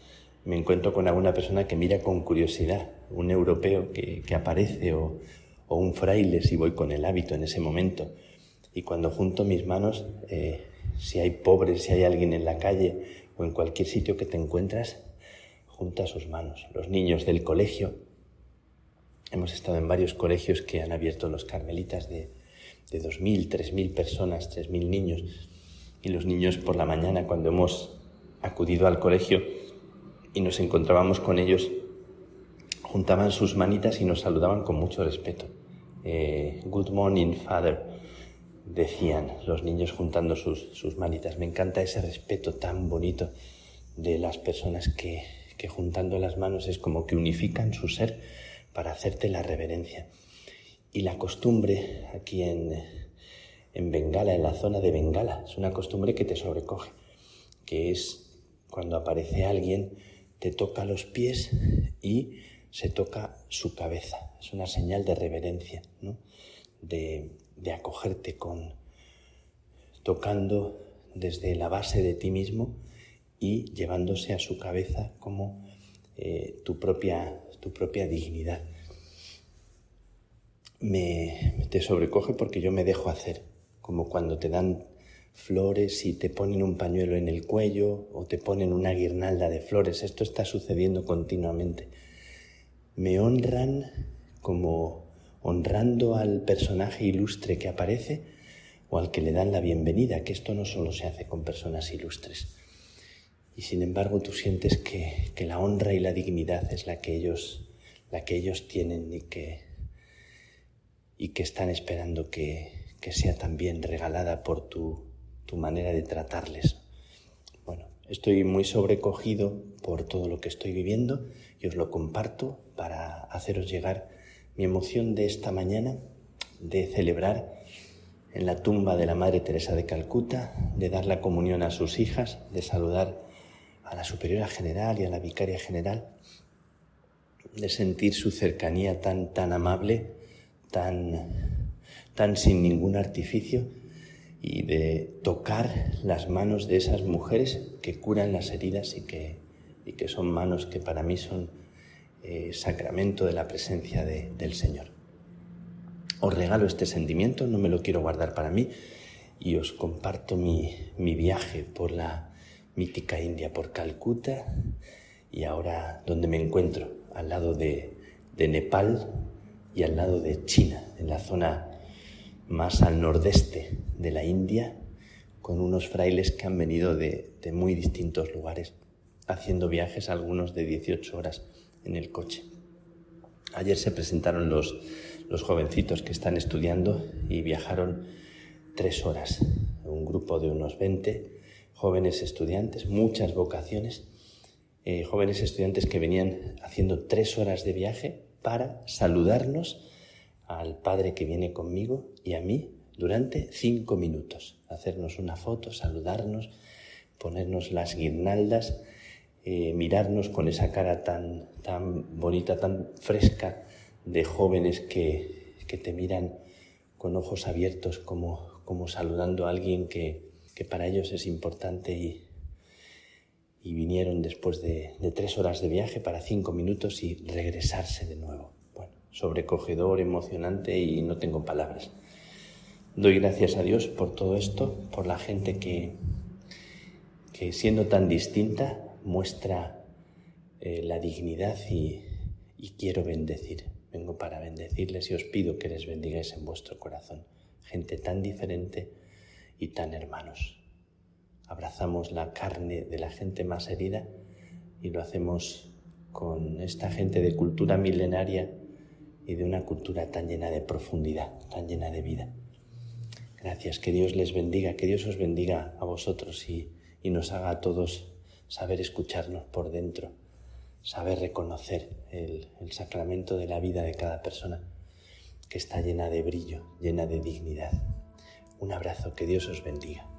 me encuentro con alguna persona que mira con curiosidad, un europeo que, aparece o, un fraile si voy con el hábito en ese momento. Y cuando junto mis manos, eh, si hay pobres, si hay alguien en la calle o en cualquier sitio que te encuentras, junta sus manos. Los niños del colegio, hemos estado en varios colegios que han abierto los carmelitas de, de 2.000, 3.000 personas, 3.000 niños. Y los niños por la mañana, cuando hemos acudido al colegio y nos encontrábamos con ellos, juntaban sus manitas y nos saludaban con mucho respeto. Eh, Good morning, Father, decían los niños juntando sus, sus manitas. Me encanta ese respeto tan bonito de las personas que, que juntando las manos es como que unifican su ser para hacerte la reverencia. Y la costumbre aquí en, en Bengala, en la zona de Bengala, es una costumbre que te sobrecoge, que es cuando aparece alguien, te toca los pies y se toca su cabeza. Es una señal de reverencia, ¿no? de, de acogerte con, tocando desde la base de ti mismo y llevándose a su cabeza como eh, tu, propia, tu propia dignidad. Me, te sobrecoge porque yo me dejo hacer, como cuando te dan flores y te ponen un pañuelo en el cuello o te ponen una guirnalda de flores. Esto está sucediendo continuamente. Me honran como honrando al personaje ilustre que aparece o al que le dan la bienvenida, que esto no solo se hace con personas ilustres y sin embargo tú sientes que, la honra y la dignidad es la que ellos, la que ellos tienen y que, y que están esperando que, sea también regalada por tu, tu manera de tratarles. Bueno, estoy muy sobrecogido por todo lo que estoy viviendo y os lo comparto para haceros llegar mi emoción de esta mañana de celebrar en la tumba de la Madre Teresa de Calcuta, de dar la comunión a sus hijas, de saludar a la superiora general y a la vicaria general, de sentir su cercanía tan, tan amable, tan, tan sin ningún artificio y de tocar las manos de esas mujeres que curan las heridas y que, y que son manos que para mí son eh, sacramento de la presencia del Señor. Os regalo este sentimiento, no me lo quiero guardar para mí y os comparto mi, mi viaje por la mítica India por Calcuta y ahora donde me encuentro, al lado de, Nepal y al lado de China, en la zona más al nordeste de la India, con unos frailes que han venido de, muy distintos lugares, haciendo viajes, algunos de 18 horas en el coche. Ayer se presentaron los, los jovencitos que están estudiando y viajaron tres horas, un grupo de unos 20 jóvenes estudiantes, muchas vocaciones, eh, jóvenes estudiantes que venían haciendo tres horas de viaje para saludarnos al padre que viene conmigo y a mí durante cinco minutos, hacernos una foto, saludarnos, ponernos las guirnaldas, eh, mirarnos con esa cara tan, tan bonita, tan fresca de jóvenes que, que te miran con ojos abiertos como, como saludando a alguien que, que para ellos es importante y, y vinieron después de, tres horas de viaje para cinco minutos y regresarse de nuevo. Sobrecogedor, emocionante y no tengo palabras. Doy gracias a Dios por todo esto, por la gente que, que siendo tan distinta muestra eh, la dignidad y quiero bendecir. Vengo para bendecirles y os pido que les bendigáis en vuestro corazón. Gente tan diferente y tan hermanos. Abrazamos la carne de la gente más herida y lo hacemos con esta gente de cultura milenaria y de una cultura tan llena de profundidad, tan llena de vida. Gracias, que Dios les bendiga, que Dios os bendiga a vosotros y, nos haga a todos saber escucharnos por dentro, saber reconocer el, el sacramento de la vida de cada persona que está llena de brillo, llena de dignidad. Un abrazo, que Dios os bendiga.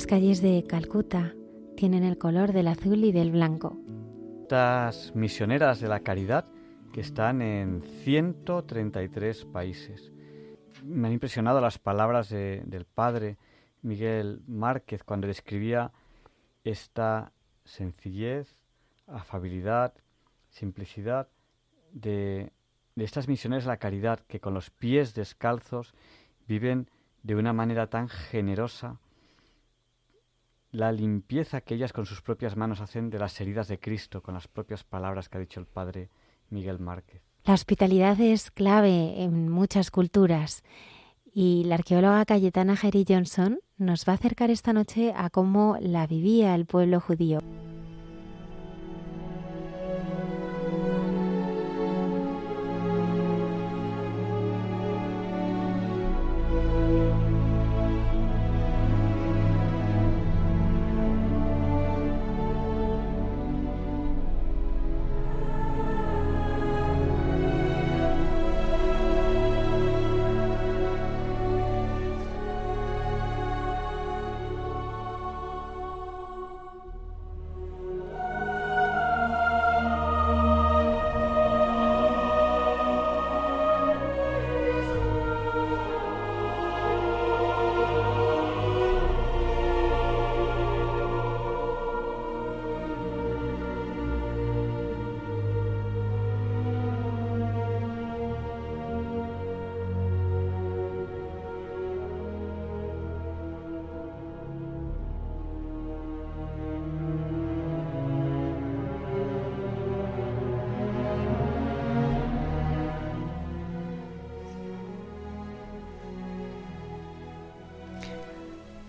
Las calles de Calcuta tienen el color del azul y del blanco. Estas misioneras de la caridad que están en 133 países. Me han impresionado las palabras del padre Miguel Márquez cuando describía esta sencillez, afabilidad, simplicidad de, de estas misioneras de la caridad que con los pies descalzos viven de una manera tan generosa la limpieza que ellas con sus propias manos hacen de las heridas de Cristo, con las propias palabras que ha dicho el Padre Miguel Márquez. La hospitalidad es clave en muchas culturas y la arqueóloga Cayetana Jerry Johnson nos va a acercar esta noche a cómo la vivía el pueblo judío.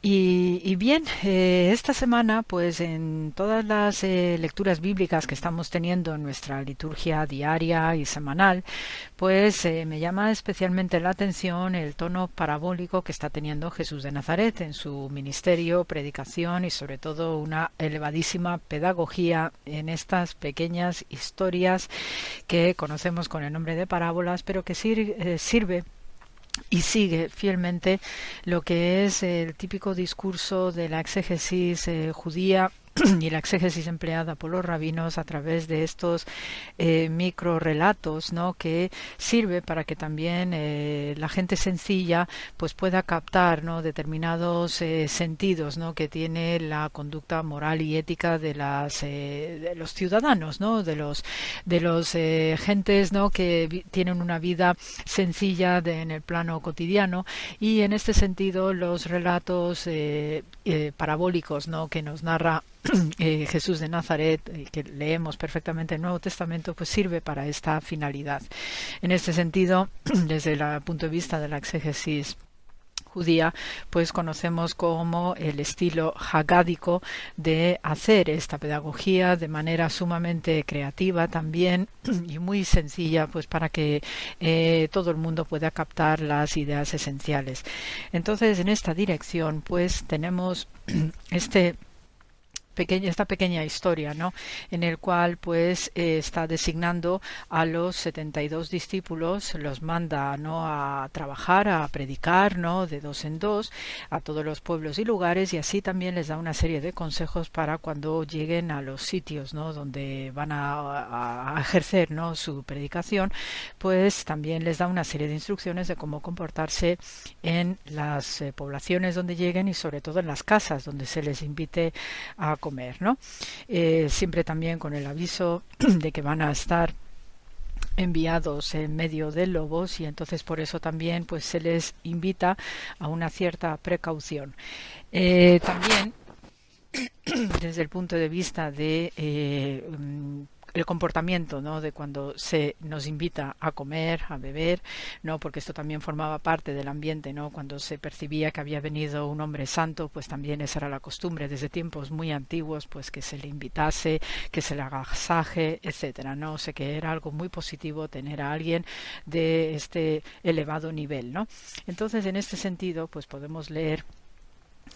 Y, bien, eh, esta semana, pues en todas las eh, lecturas bíblicas que estamos teniendo en nuestra liturgia diaria y semanal, pues eh, me llama especialmente la atención el tono parabólico que está teniendo Jesús de Nazaret en su ministerio, predicación y sobre todo una elevadísima pedagogía en estas pequeñas historias que conocemos con el nombre de parábolas, pero que sirve y sigue fielmente lo que es el típico discurso de la exégesis eh, judía y la exégesis empleada por los rabinos a través de estos eh, micro relatos ¿no? que sirve para que también eh, la gente sencilla pues pueda captar ¿no? determinados eh, sentidos ¿no? que tiene la conducta moral y ética de las de los ciudadanos ¿no? de los de los gentes ¿no? que tienen una vida sencilla en el plano cotidiano y en este sentido los relatos parabólicos ¿no? que nos narra Eh, Jesús de Nazaret, eh, que leemos perfectamente el Nuevo Testamento, pues sirve para esta finalidad. En este sentido, desde el punto de vista de la exégesis judía, pues conocemos como el estilo hagádico de hacer esta pedagogía de manera sumamente creativa también y muy sencilla, pues para que eh, todo el mundo pueda captar las ideas esenciales. Entonces, en esta dirección, pues tenemos este esta pequeña historia, ¿no? En el cual pues eh, está designando a los 72 discípulos, los manda, ¿no? A trabajar, a predicar, ¿no? De dos en dos a todos los pueblos y lugares y así también les da una serie de consejos para cuando lleguen a los sitios, ¿no? Donde van a, ejercer, ¿no? Su predicación, pues también les da una serie de instrucciones de cómo comportarse en las eh, poblaciones donde lleguen y sobre todo en las casas donde se les invite a Eh, siempre también con el aviso de que van a estar enviados en medio de lobos y entonces por eso también pues se les invita a una cierta precaución. Eh, también desde el punto de vista de eh, mm, el comportamiento ¿no? de cuando se nos invita a comer, a beber, no porque esto también formaba parte del ambiente, ¿no? cuando se percibía que había venido un hombre santo, pues también esa era la costumbre desde tiempos muy antiguos, pues que se le invitase, que se le agasaje, etcétera, no o sé que era algo muy positivo tener a alguien de este elevado nivel, ¿no? Entonces, en este sentido, pues podemos leer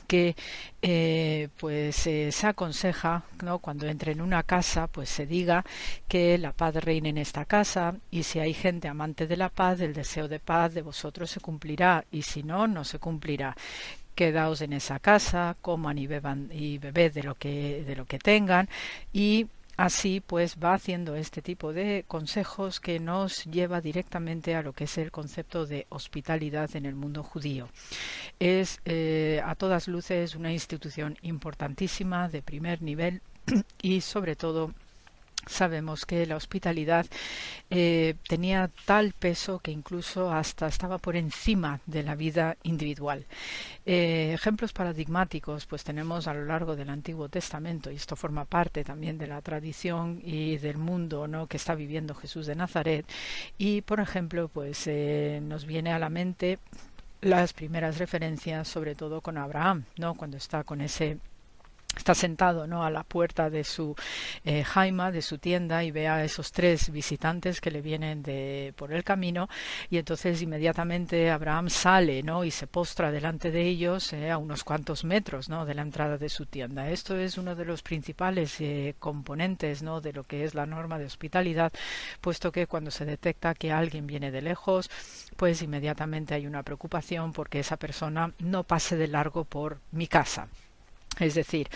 que eh, pues se aconseja ¿no? cuando entre en una casa pues se diga que la paz reine en esta casa y si hay gente amante de la paz el deseo de paz de vosotros se cumplirá y si no no se cumplirá quedaos en esa casa coman y beban y bebed de lo que de lo que tengan y Así pues va haciendo este tipo de consejos que nos lleva directamente a lo que es el concepto de hospitalidad en el mundo judío. Es eh, a todas luces una institución importantísima de primer nivel y sobre todo sabemos que la hospitalidad eh, tenía tal peso que incluso hasta estaba por encima de la vida individual. Eh, ejemplos paradigmáticos pues tenemos a lo largo del Antiguo Testamento y esto forma parte también de la tradición y del mundo ¿no? que está viviendo Jesús de Nazaret y por ejemplo pues eh, nos viene a la mente las primeras referencias sobre todo con Abraham, ¿no? cuando está con ese está sentado ¿no? a la puerta de su eh, jaima, de su tienda, y ve a esos tres visitantes que le vienen de, por el camino, y entonces inmediatamente Abraham sale ¿no? y se postra delante de ellos eh, a unos cuantos metros ¿no? de la entrada de su tienda. Esto es uno de los principales eh, componentes ¿no? de lo que es la norma de hospitalidad, puesto que cuando se detecta que alguien viene de lejos, pues inmediatamente hay una preocupación porque esa persona no pase de largo por mi casa. Es decir,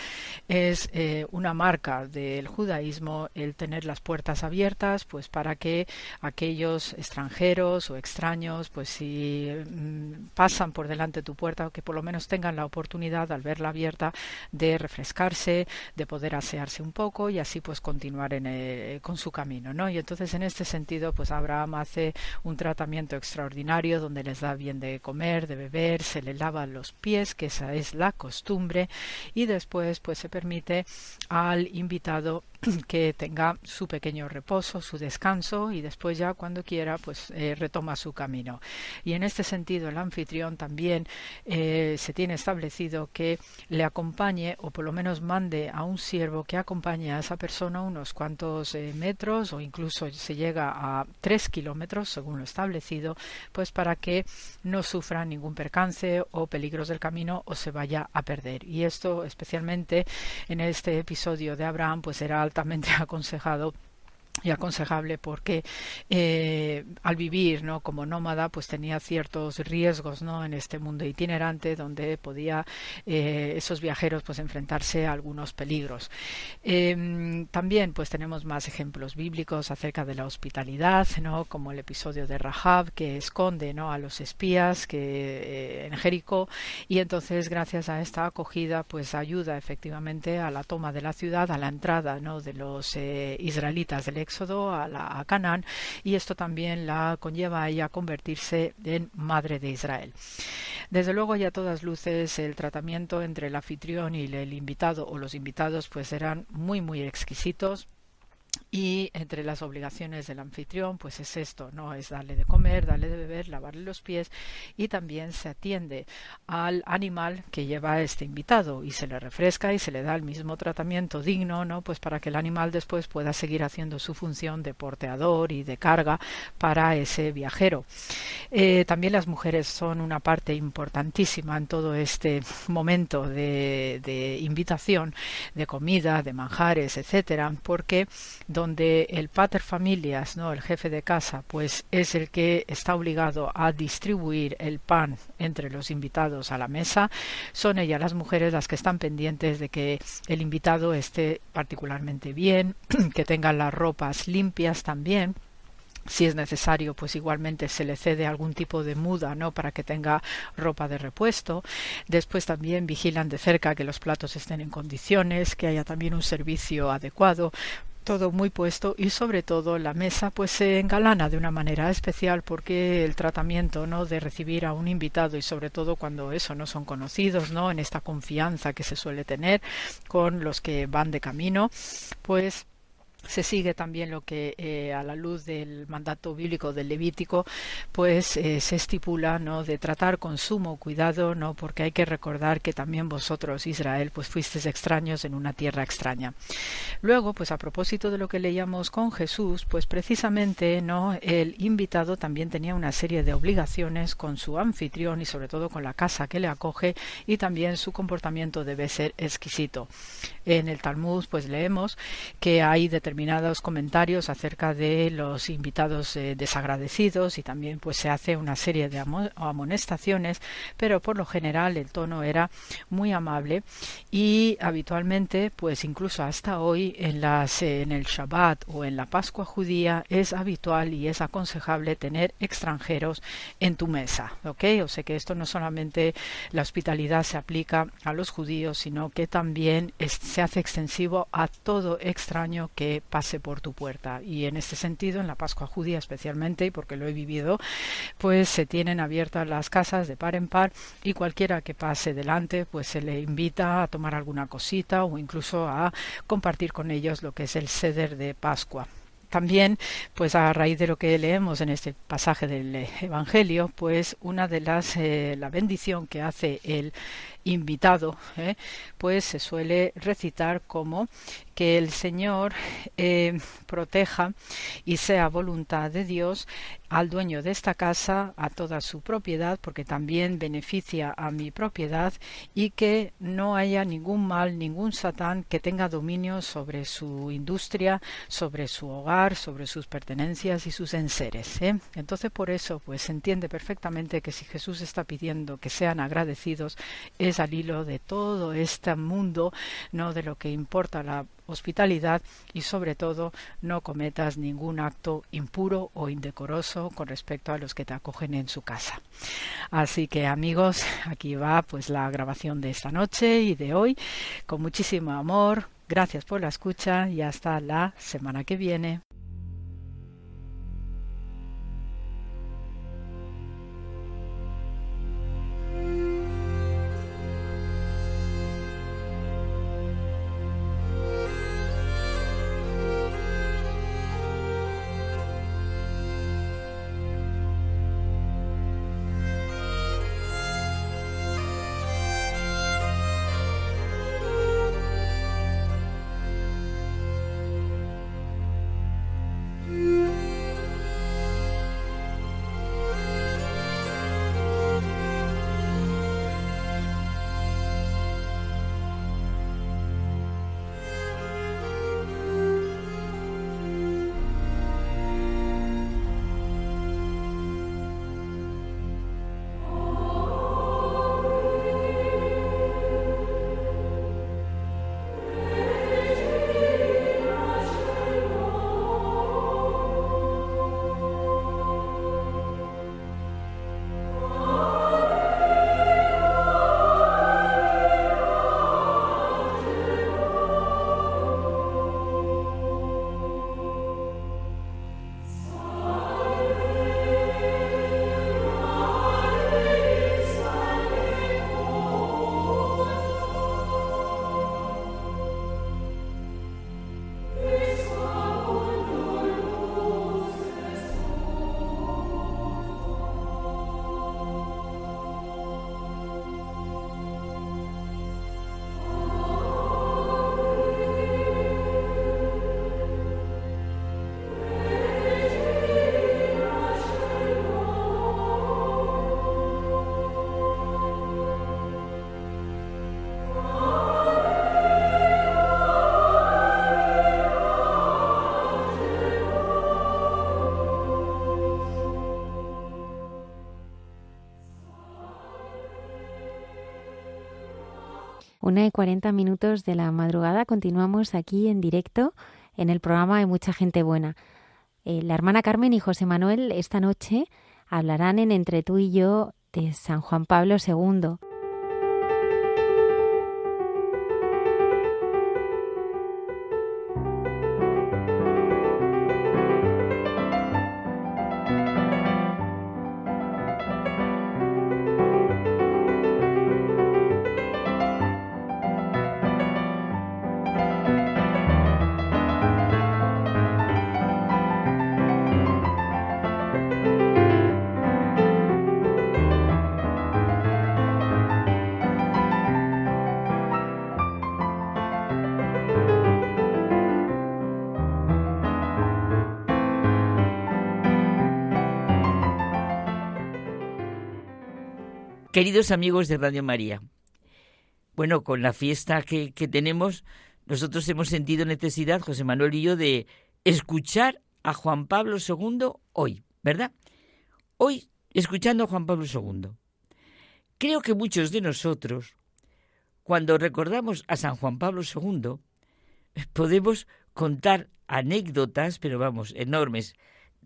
es eh, una marca del judaísmo el tener las puertas abiertas, pues para que aquellos extranjeros o extraños, pues si mm, pasan por delante de tu puerta, que por lo menos tengan la oportunidad al verla abierta de refrescarse, de poder asearse un poco y así pues continuar en eh, con su camino, ¿no? Y entonces en este sentido, pues Abraham hace un tratamiento extraordinario donde les da bien de comer, de beber, se le lava los pies, que esa es la costumbre y después pues se permite al invitado que tenga su pequeño reposo, su descanso y después ya cuando quiera pues eh, retoma su camino. Y en este sentido el anfitrión también eh, se tiene establecido que le acompañe o por lo menos mande a un siervo que acompañe a esa persona unos cuantos eh, metros o incluso se llega a tres kilómetros según lo establecido pues para que no sufra ningún percance o peligros del camino o se vaya a perder. Y esto especialmente en este episodio de Abraham pues era altamente aconsejado y aconsejable porque eh, al vivir ¿no? como nómada pues tenía ciertos riesgos ¿no? en este mundo itinerante donde podía eh, esos viajeros pues enfrentarse a algunos peligros em, también pues tenemos más ejemplos bíblicos acerca de la hospitalidad ¿no? como el episodio de Rahab que esconde ¿no? a los espías que eh, en Jericó y entonces gracias a esta acogida pues ayuda efectivamente a la toma de la ciudad a la entrada ¿no? de los israelitas del éxodo a, la, Canaán y esto también la conlleva a convertirse en madre de Israel. Desde luego ya a todas luces el tratamiento entre el anfitrión y el invitado o los invitados pues eran muy muy exquisitos y entre las obligaciones del anfitrión, pues es esto, ¿no? Es darle de comer, darle de beber, lavarle los pies y también se atiende al animal que lleva este invitado y se le refresca y se le da el mismo tratamiento digno, ¿no? Pues para que el animal después pueda seguir haciendo su función de porteador y de carga para ese viajero. Eh, también las mujeres son una parte importantísima en todo este momento de, de invitación, de comida, de manjares, etcétera, porque donde el pater familias, ¿no? el jefe de casa, pues es el que está obligado a distribuir el pan entre los invitados a la mesa, son ellas las mujeres las que están pendientes de que el invitado esté particularmente bien, que tenga las ropas limpias también si es necesario, pues igualmente se le cede algún tipo de muda, ¿no? Para que tenga ropa de repuesto. Después también vigilan de cerca que los platos estén en condiciones, que haya también un servicio adecuado todo muy puesto y sobre todo la mesa pues se engalana de una manera especial porque el tratamiento no de recibir a un invitado y sobre todo cuando eso no son conocidos no en esta confianza que se suele tener con los que van de camino pues se sigue también lo que eh, a la luz del mandato bíblico del Levítico pues eh, se estipula no de tratar con sumo cuidado no porque hay que recordar que también vosotros Israel pues fuisteis extraños en una tierra extraña. Luego pues a propósito de lo que leíamos con Jesús pues precisamente no el invitado también tenía una serie de obligaciones con su anfitrión y sobre todo con la casa que le acoge y también su comportamiento debe ser exquisito. En el Talmud pues leemos que hay determinados comentarios acerca de los invitados eh, desagradecidos y también pues se hace una serie de amonestaciones, pero por lo general el tono era muy amable y habitualmente pues incluso hasta hoy en las en el Shabbat o en la Pascua judía es habitual y es aconsejable tener extranjeros en tu mesa, ¿ok? O sea que esto no solamente la hospitalidad se aplica a los judíos, sino que también se hace extensivo a todo extraño que pase por tu puerta. Y en este sentido, en la Pascua judía especialmente, y porque lo he vivido, pues se tienen abiertas las casas de par en par y cualquiera que pase delante, pues se le invita a tomar alguna cosita o incluso a compartir con ellos lo que es el ceder de Pascua también, pues a raíz de lo que leemos en este pasaje del Evangelio, pues una de las eh, la bendición que hace el invitado, ¿eh? pues se suele recitar como que el Señor eh, proteja y sea voluntad de Dios al dueño de esta casa, a toda su propiedad, porque también beneficia a mi propiedad, y que no haya ningún mal, ningún satán que tenga dominio sobre su industria, sobre su hogar, sobre sus pertenencias y sus enseres. ¿eh? Entonces por eso pues se entiende perfectamente que si Jesús está pidiendo que sean agradecidos, es al hilo de todo este mundo, no de lo que importa la hospitalidad y sobre todo no cometas ningún acto impuro o indecoroso con respecto a los que te acogen en su casa. Así que amigos, aquí va pues la grabación de esta noche y de hoy con muchísimo amor. Gracias por la escucha y hasta la semana que viene. Una y cuarenta minutos de la madrugada continuamos aquí en directo en el programa Hay mucha gente buena. Eh, la hermana Carmen y José Manuel esta noche hablarán en Entre tú y yo de San Juan Pablo II. Queridos amigos de Radio María, bueno, con la fiesta que, que tenemos, nosotros hemos sentido necesidad, José Manuel y yo, de escuchar a Juan Pablo II hoy, ¿verdad? Hoy, escuchando a Juan Pablo II. Creo que muchos de nosotros, cuando recordamos a San Juan Pablo II, podemos contar anécdotas, pero vamos, enormes.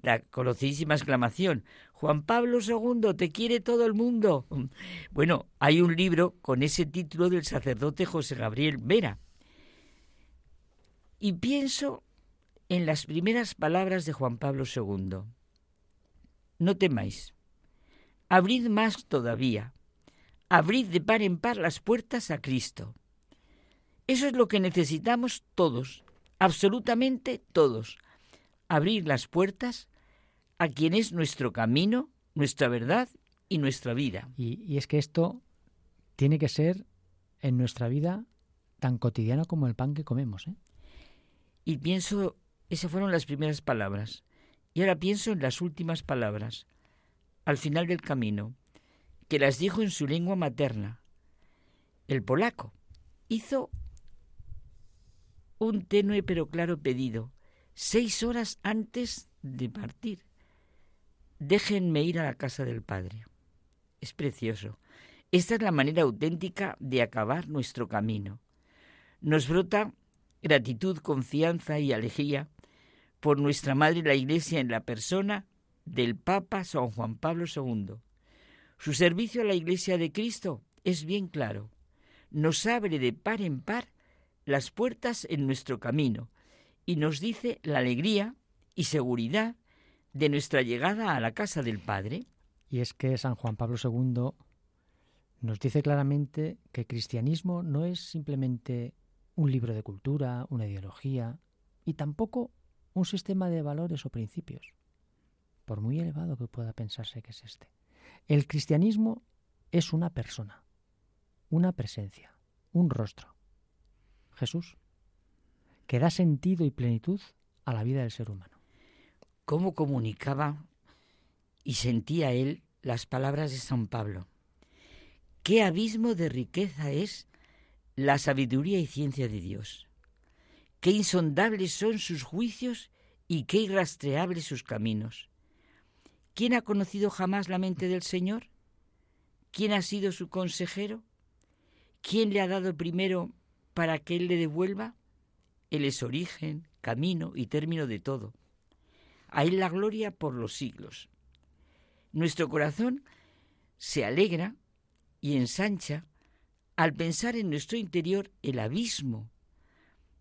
La conocidísima exclamación, Juan Pablo II, te quiere todo el mundo. Bueno, hay un libro con ese título del sacerdote José Gabriel Vera. Y pienso en las primeras palabras de Juan Pablo II. No temáis, abrid más todavía, abrid de par en par las puertas a Cristo. Eso es lo que necesitamos todos, absolutamente todos, abrir las puertas a quien es nuestro camino, nuestra verdad y nuestra vida. Y, es que esto tiene que ser en nuestra vida tan cotidiano como el pan que comemos. ¿eh? Y pienso, esas fueron las primeras palabras. Y ahora pienso en las últimas palabras, al final del camino, que las dijo en su lengua materna. El polaco hizo un tenue pero claro pedido, seis horas antes de partir. Déjenme ir a la casa del Padre. Es precioso. Esta es la manera auténtica de acabar nuestro camino. Nos brota gratitud, confianza y alegría por nuestra Madre la Iglesia en la persona del Papa San Juan Pablo II. Su servicio a la Iglesia de Cristo es bien claro. Nos abre de par en par las puertas en nuestro camino y nos dice la alegría y seguridad de nuestra llegada a la casa del Padre. Y es que San Juan Pablo II nos dice claramente que el cristianismo no es simplemente un libro de cultura, una ideología, y tampoco un sistema de valores o principios, por muy elevado que pueda pensarse que es este. El cristianismo es una persona, una presencia, un rostro. Jesús, que da sentido y plenitud a la vida del ser humano. ¿Cómo comunicaba y sentía él las palabras de San Pablo? ¿Qué abismo de riqueza es la sabiduría y ciencia de Dios? qué insondables son sus juicios y qué irrastreables sus caminos. ¿Quién ha conocido jamás la mente del Señor? ¿Quién ha sido su consejero? ¿Quién le ha dado primero para que Él le devuelva? Él es origen, camino y término de todo. A Él la gloria por los siglos. Nuestro corazón se alegra y ensancha al pensar en nuestro interior el abismo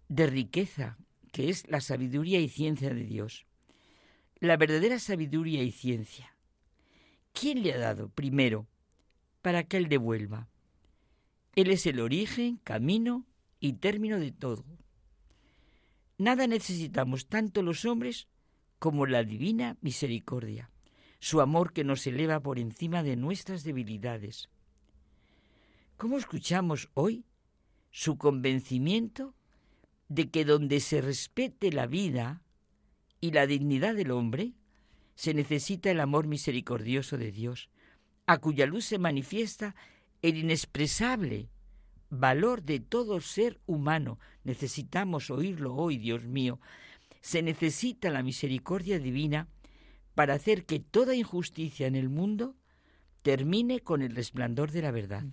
de riqueza, que es la sabiduría y ciencia de Dios. La verdadera sabiduría y ciencia. ¿Quién le ha dado primero para que Él devuelva? Él es el origen, camino y término de todo. Nada necesitamos tanto los hombres como la divina misericordia, su amor que nos eleva por encima de nuestras debilidades. ¿Cómo escuchamos hoy su convencimiento de que donde se respete la vida y la dignidad del hombre, se necesita el amor misericordioso de Dios, a cuya luz se manifiesta el inexpresable valor de todo ser humano. Necesitamos oírlo hoy, Dios mío. Se necesita la misericordia divina para hacer que toda injusticia en el mundo termine con el resplandor de la verdad.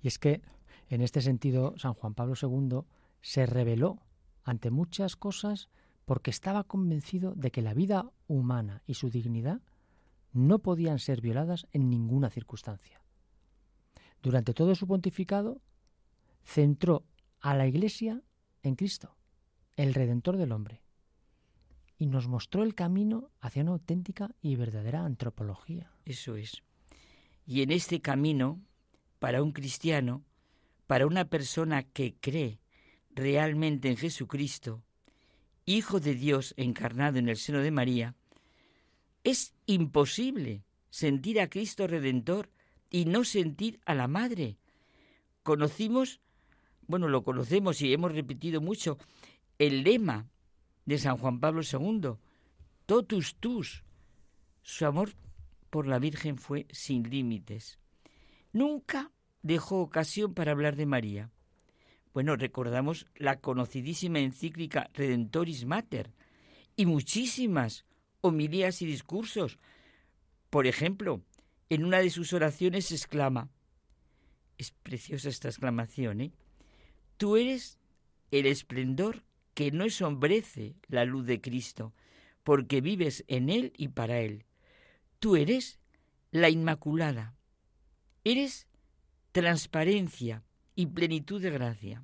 Y es que, en este sentido, San Juan Pablo II se reveló ante muchas cosas porque estaba convencido de que la vida humana y su dignidad no podían ser violadas en ninguna circunstancia. Durante todo su pontificado, centró a la Iglesia en Cristo, el Redentor del hombre, y nos mostró el camino hacia una auténtica y verdadera antropología. Eso es. Y en este camino, para un cristiano, para una persona que cree realmente en Jesucristo, Hijo de Dios encarnado en el seno de María, es imposible sentir a Cristo Redentor y no sentir a la Madre. Conocimos, bueno, lo conocemos y hemos repetido mucho, el lema de San Juan Pablo II, totus tus. Su amor por la Virgen fue sin límites. nunca dejó ocasión para hablar de María. Bueno, recordamos la conocidísima encíclica Redentoris Mater y muchísimas homilías y discursos. Por ejemplo, en una de sus oraciones exclama, es preciosa esta exclamación, ¿eh? Tú eres el esplendor que no ensombrece la luz de Cristo, porque vives en Él y para Él. Tú eres la Inmaculada. Eres transparencia y plenitud de gracia.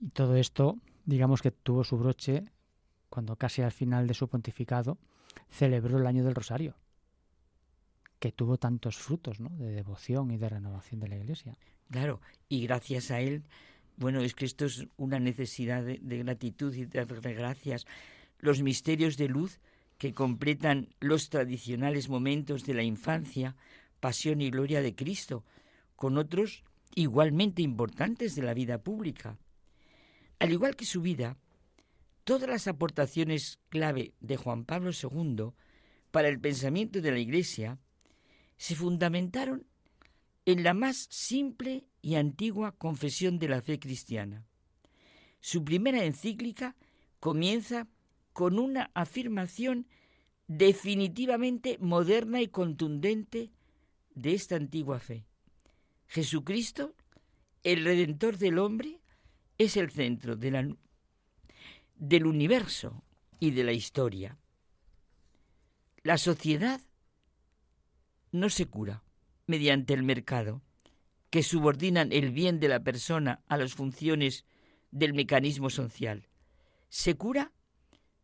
Y todo esto, digamos que tuvo su broche cuando casi al final de su pontificado celebró el año del Rosario, que tuvo tantos frutos ¿no? de devoción y de renovación de la Iglesia. Claro, y gracias a él, bueno, es que esto es una necesidad de, gratitud y de gracias. Los misterios de luz que completan los tradicionales momentos de la infancia, pasión y gloria de Cristo, con otros igualmente importantes de la vida pública. Al igual que su vida, todas las aportaciones clave de Juan Pablo II para el pensamiento de la Iglesia se fundamentaron en la más simple y antigua confesión de la fe cristiana. Su primera encíclica comienza con una afirmación definitivamente moderna y contundente de esta antigua fe. Jesucristo, el Redentor del hombre, es el centro de del universo y de la historia. La sociedad no se cura mediante el mercado, que subordinan el bien de la persona a las funciones del mecanismo social. Se cura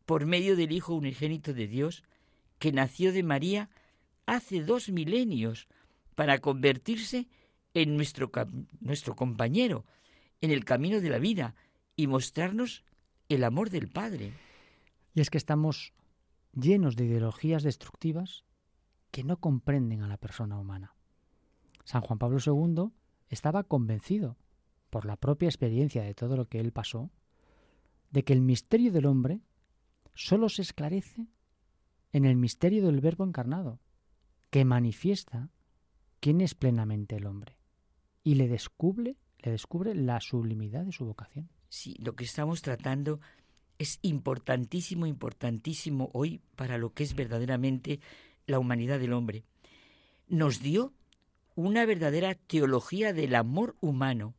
por medio del Hijo unigénito de Dios, que nació de María hace dos milenios para convertirse en nuestro, nuestro compañero, en el camino de la vida y mostrarnos el amor del Padre. Y es que estamos llenos de ideologías destructivas que no comprenden a la persona humana. San Juan Pablo II estaba convencido, por la propia experiencia de todo lo que él pasó, de que el misterio del hombre sólo se esclarece en el misterio del Verbo encarnado, que manifiesta quién es plenamente el hombre y le descubre, le descubre la sublimidad de su vocación. Sí, lo que estamos tratando es importantísimo, importantísimo hoy para lo que es verdaderamente la humanidad del hombre. Nos dio una verdadera teología del amor humano.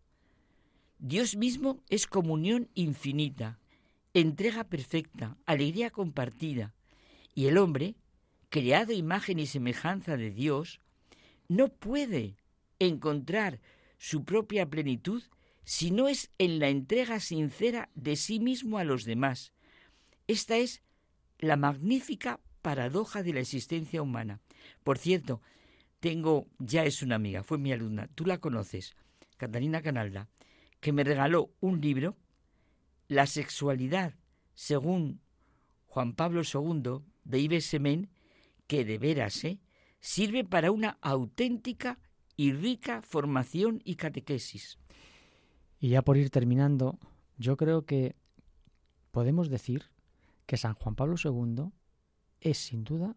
Dios mismo es comunión infinita, entrega perfecta, alegría compartida, y el hombre, creado imagen y semejanza de Dios, no puede encontrar su propia plenitud si no es en la entrega sincera de sí mismo a los demás. Esta es la magnífica paradoja de la existencia humana. Por cierto, tengo, ya es una amiga, fue mi alumna, tú la conoces, Catalina Canalda, que me regaló un libro, La sexualidad según Juan Pablo II de Ives Semen, que de veras ¿eh? sirve para una auténtica y rica formación y catequesis. Y ya por ir terminando, yo creo que podemos decir que San Juan Pablo II es sin duda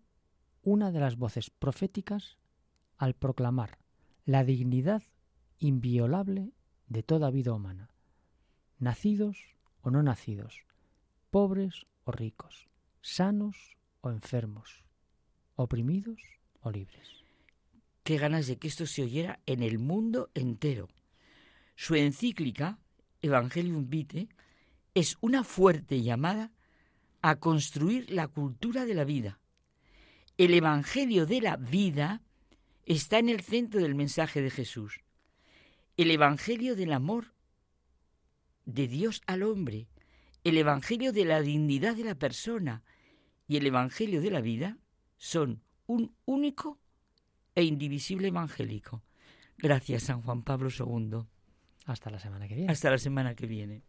una de las voces proféticas al proclamar la dignidad inviolable de toda vida humana, nacidos o no nacidos, pobres o ricos, sanos o enfermos, oprimidos o libres qué ganas de que esto se oyera en el mundo entero. Su encíclica, Evangelium Vitae, es una fuerte llamada a construir la cultura de la vida. El Evangelio de la vida está en el centro del mensaje de Jesús. El Evangelio del amor de Dios al hombre, el Evangelio de la dignidad de la persona y el Evangelio de la vida son un único e indivisible evangélico. Gracias, San Juan Pablo II. Hasta la semana que viene. Hasta la semana que viene.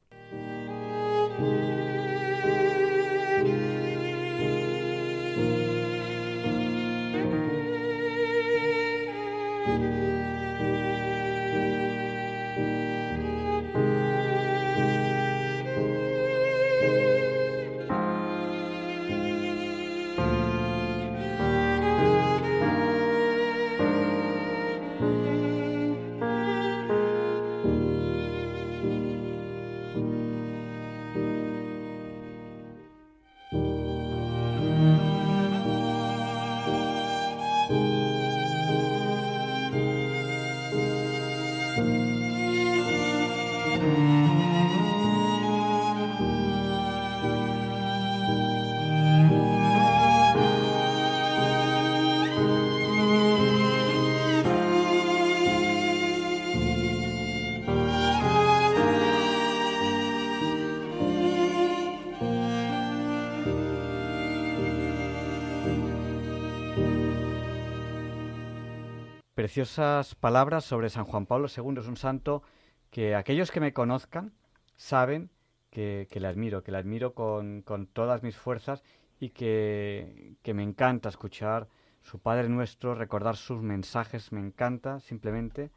Preciosas palabras sobre San Juan Pablo II. Es un santo que aquellos que me conozcan saben que, le admiro, que le admiro con, con todas mis fuerzas y que, que, me encanta escuchar su Padre Nuestro, recordar sus mensajes, me encanta simplemente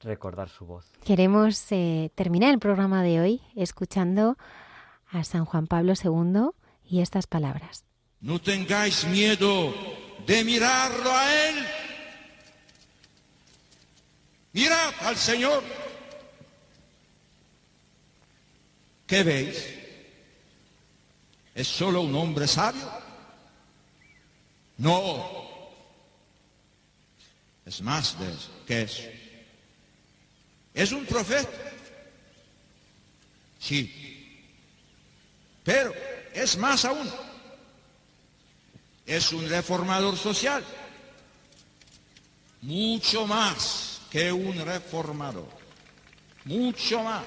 recordar su voz. Queremos eh, terminar el programa de hoy escuchando a San Juan Pablo II y estas palabras. No tengáis miedo de mirarlo a Él. Mirad al Señor. ¿Qué veis? ¿Es solo un hombre sabio? No. Es más de eso. ¿Qué es? ¿Es un profeta? Sí. Pero es más aún. Es un reformador social. Mucho más que un reformador. Mucho más.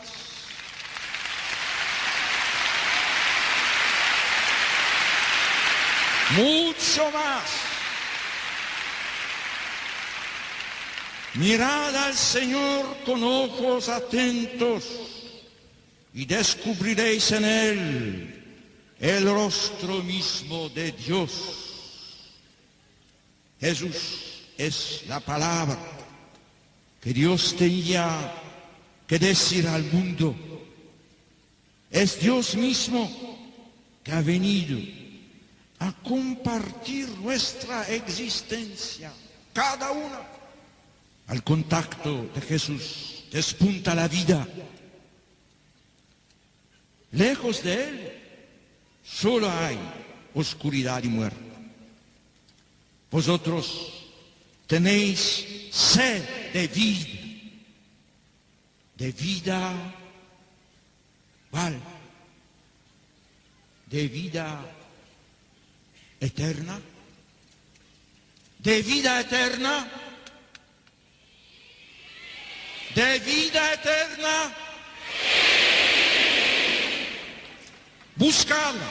Mucho más. Mirad al Señor con ojos atentos y descubriréis en Él el rostro mismo de Dios. Jesús es la palabra que Dios tenía que decir al mundo. Es Dios mismo que ha venido a compartir nuestra existencia, cada una al contacto de Jesús despunta la vida. Lejos de Él solo hay oscuridad y muerte. Vosotros tenéis sed de vida, de vida, ¿cuál? De vida eterna, de vida eterna de vida eterna. Buscadla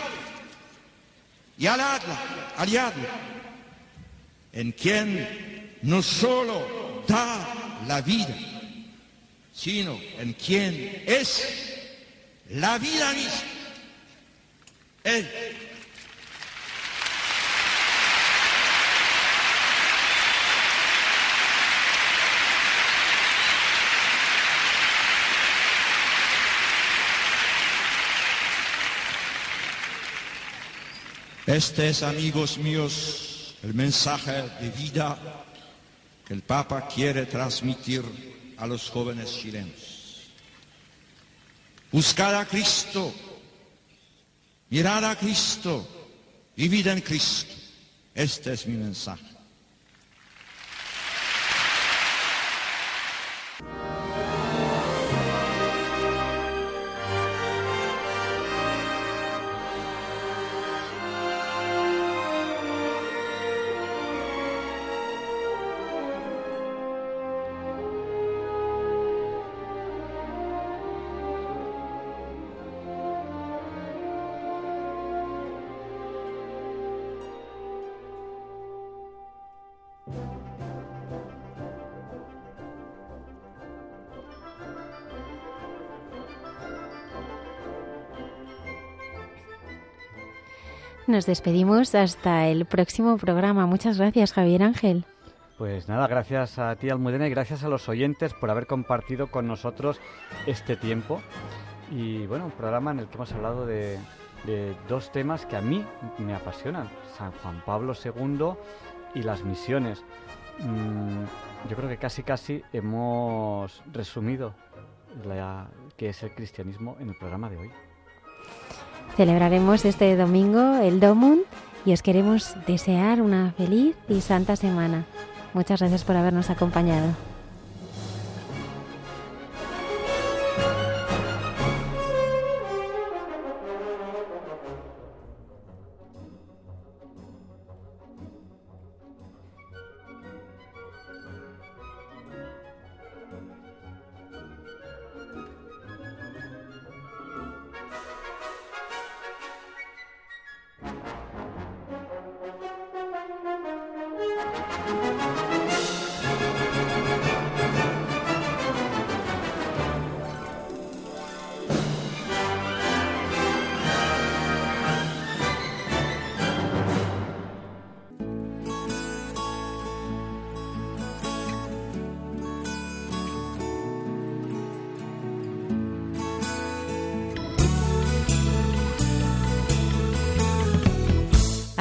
y aladla, aliadla, en quien no solo da la vida, sino en quien es la vida misma. Él Este es, amigos míos, el mensaje de vida que el Papa quiere transmitir a los jóvenes chilenos. Buscar a Cristo, mirar a Cristo, vivir en Cristo. Este es mi mensaje. Nos despedimos hasta el próximo programa. Muchas gracias, Javier Ángel. Pues nada, gracias a ti, Almudena, y gracias a los oyentes por haber compartido con nosotros este tiempo. Y bueno, un programa en el que hemos hablado de, dos temas que a mí me apasionan, San Juan Pablo II y las misiones. Mm, yo creo que casi casi hemos resumido la, que es el cristianismo en el programa de hoy. Celebraremos este domingo el Domund y os queremos desear una feliz y santa semana. Muchas gracias por habernos acompañado.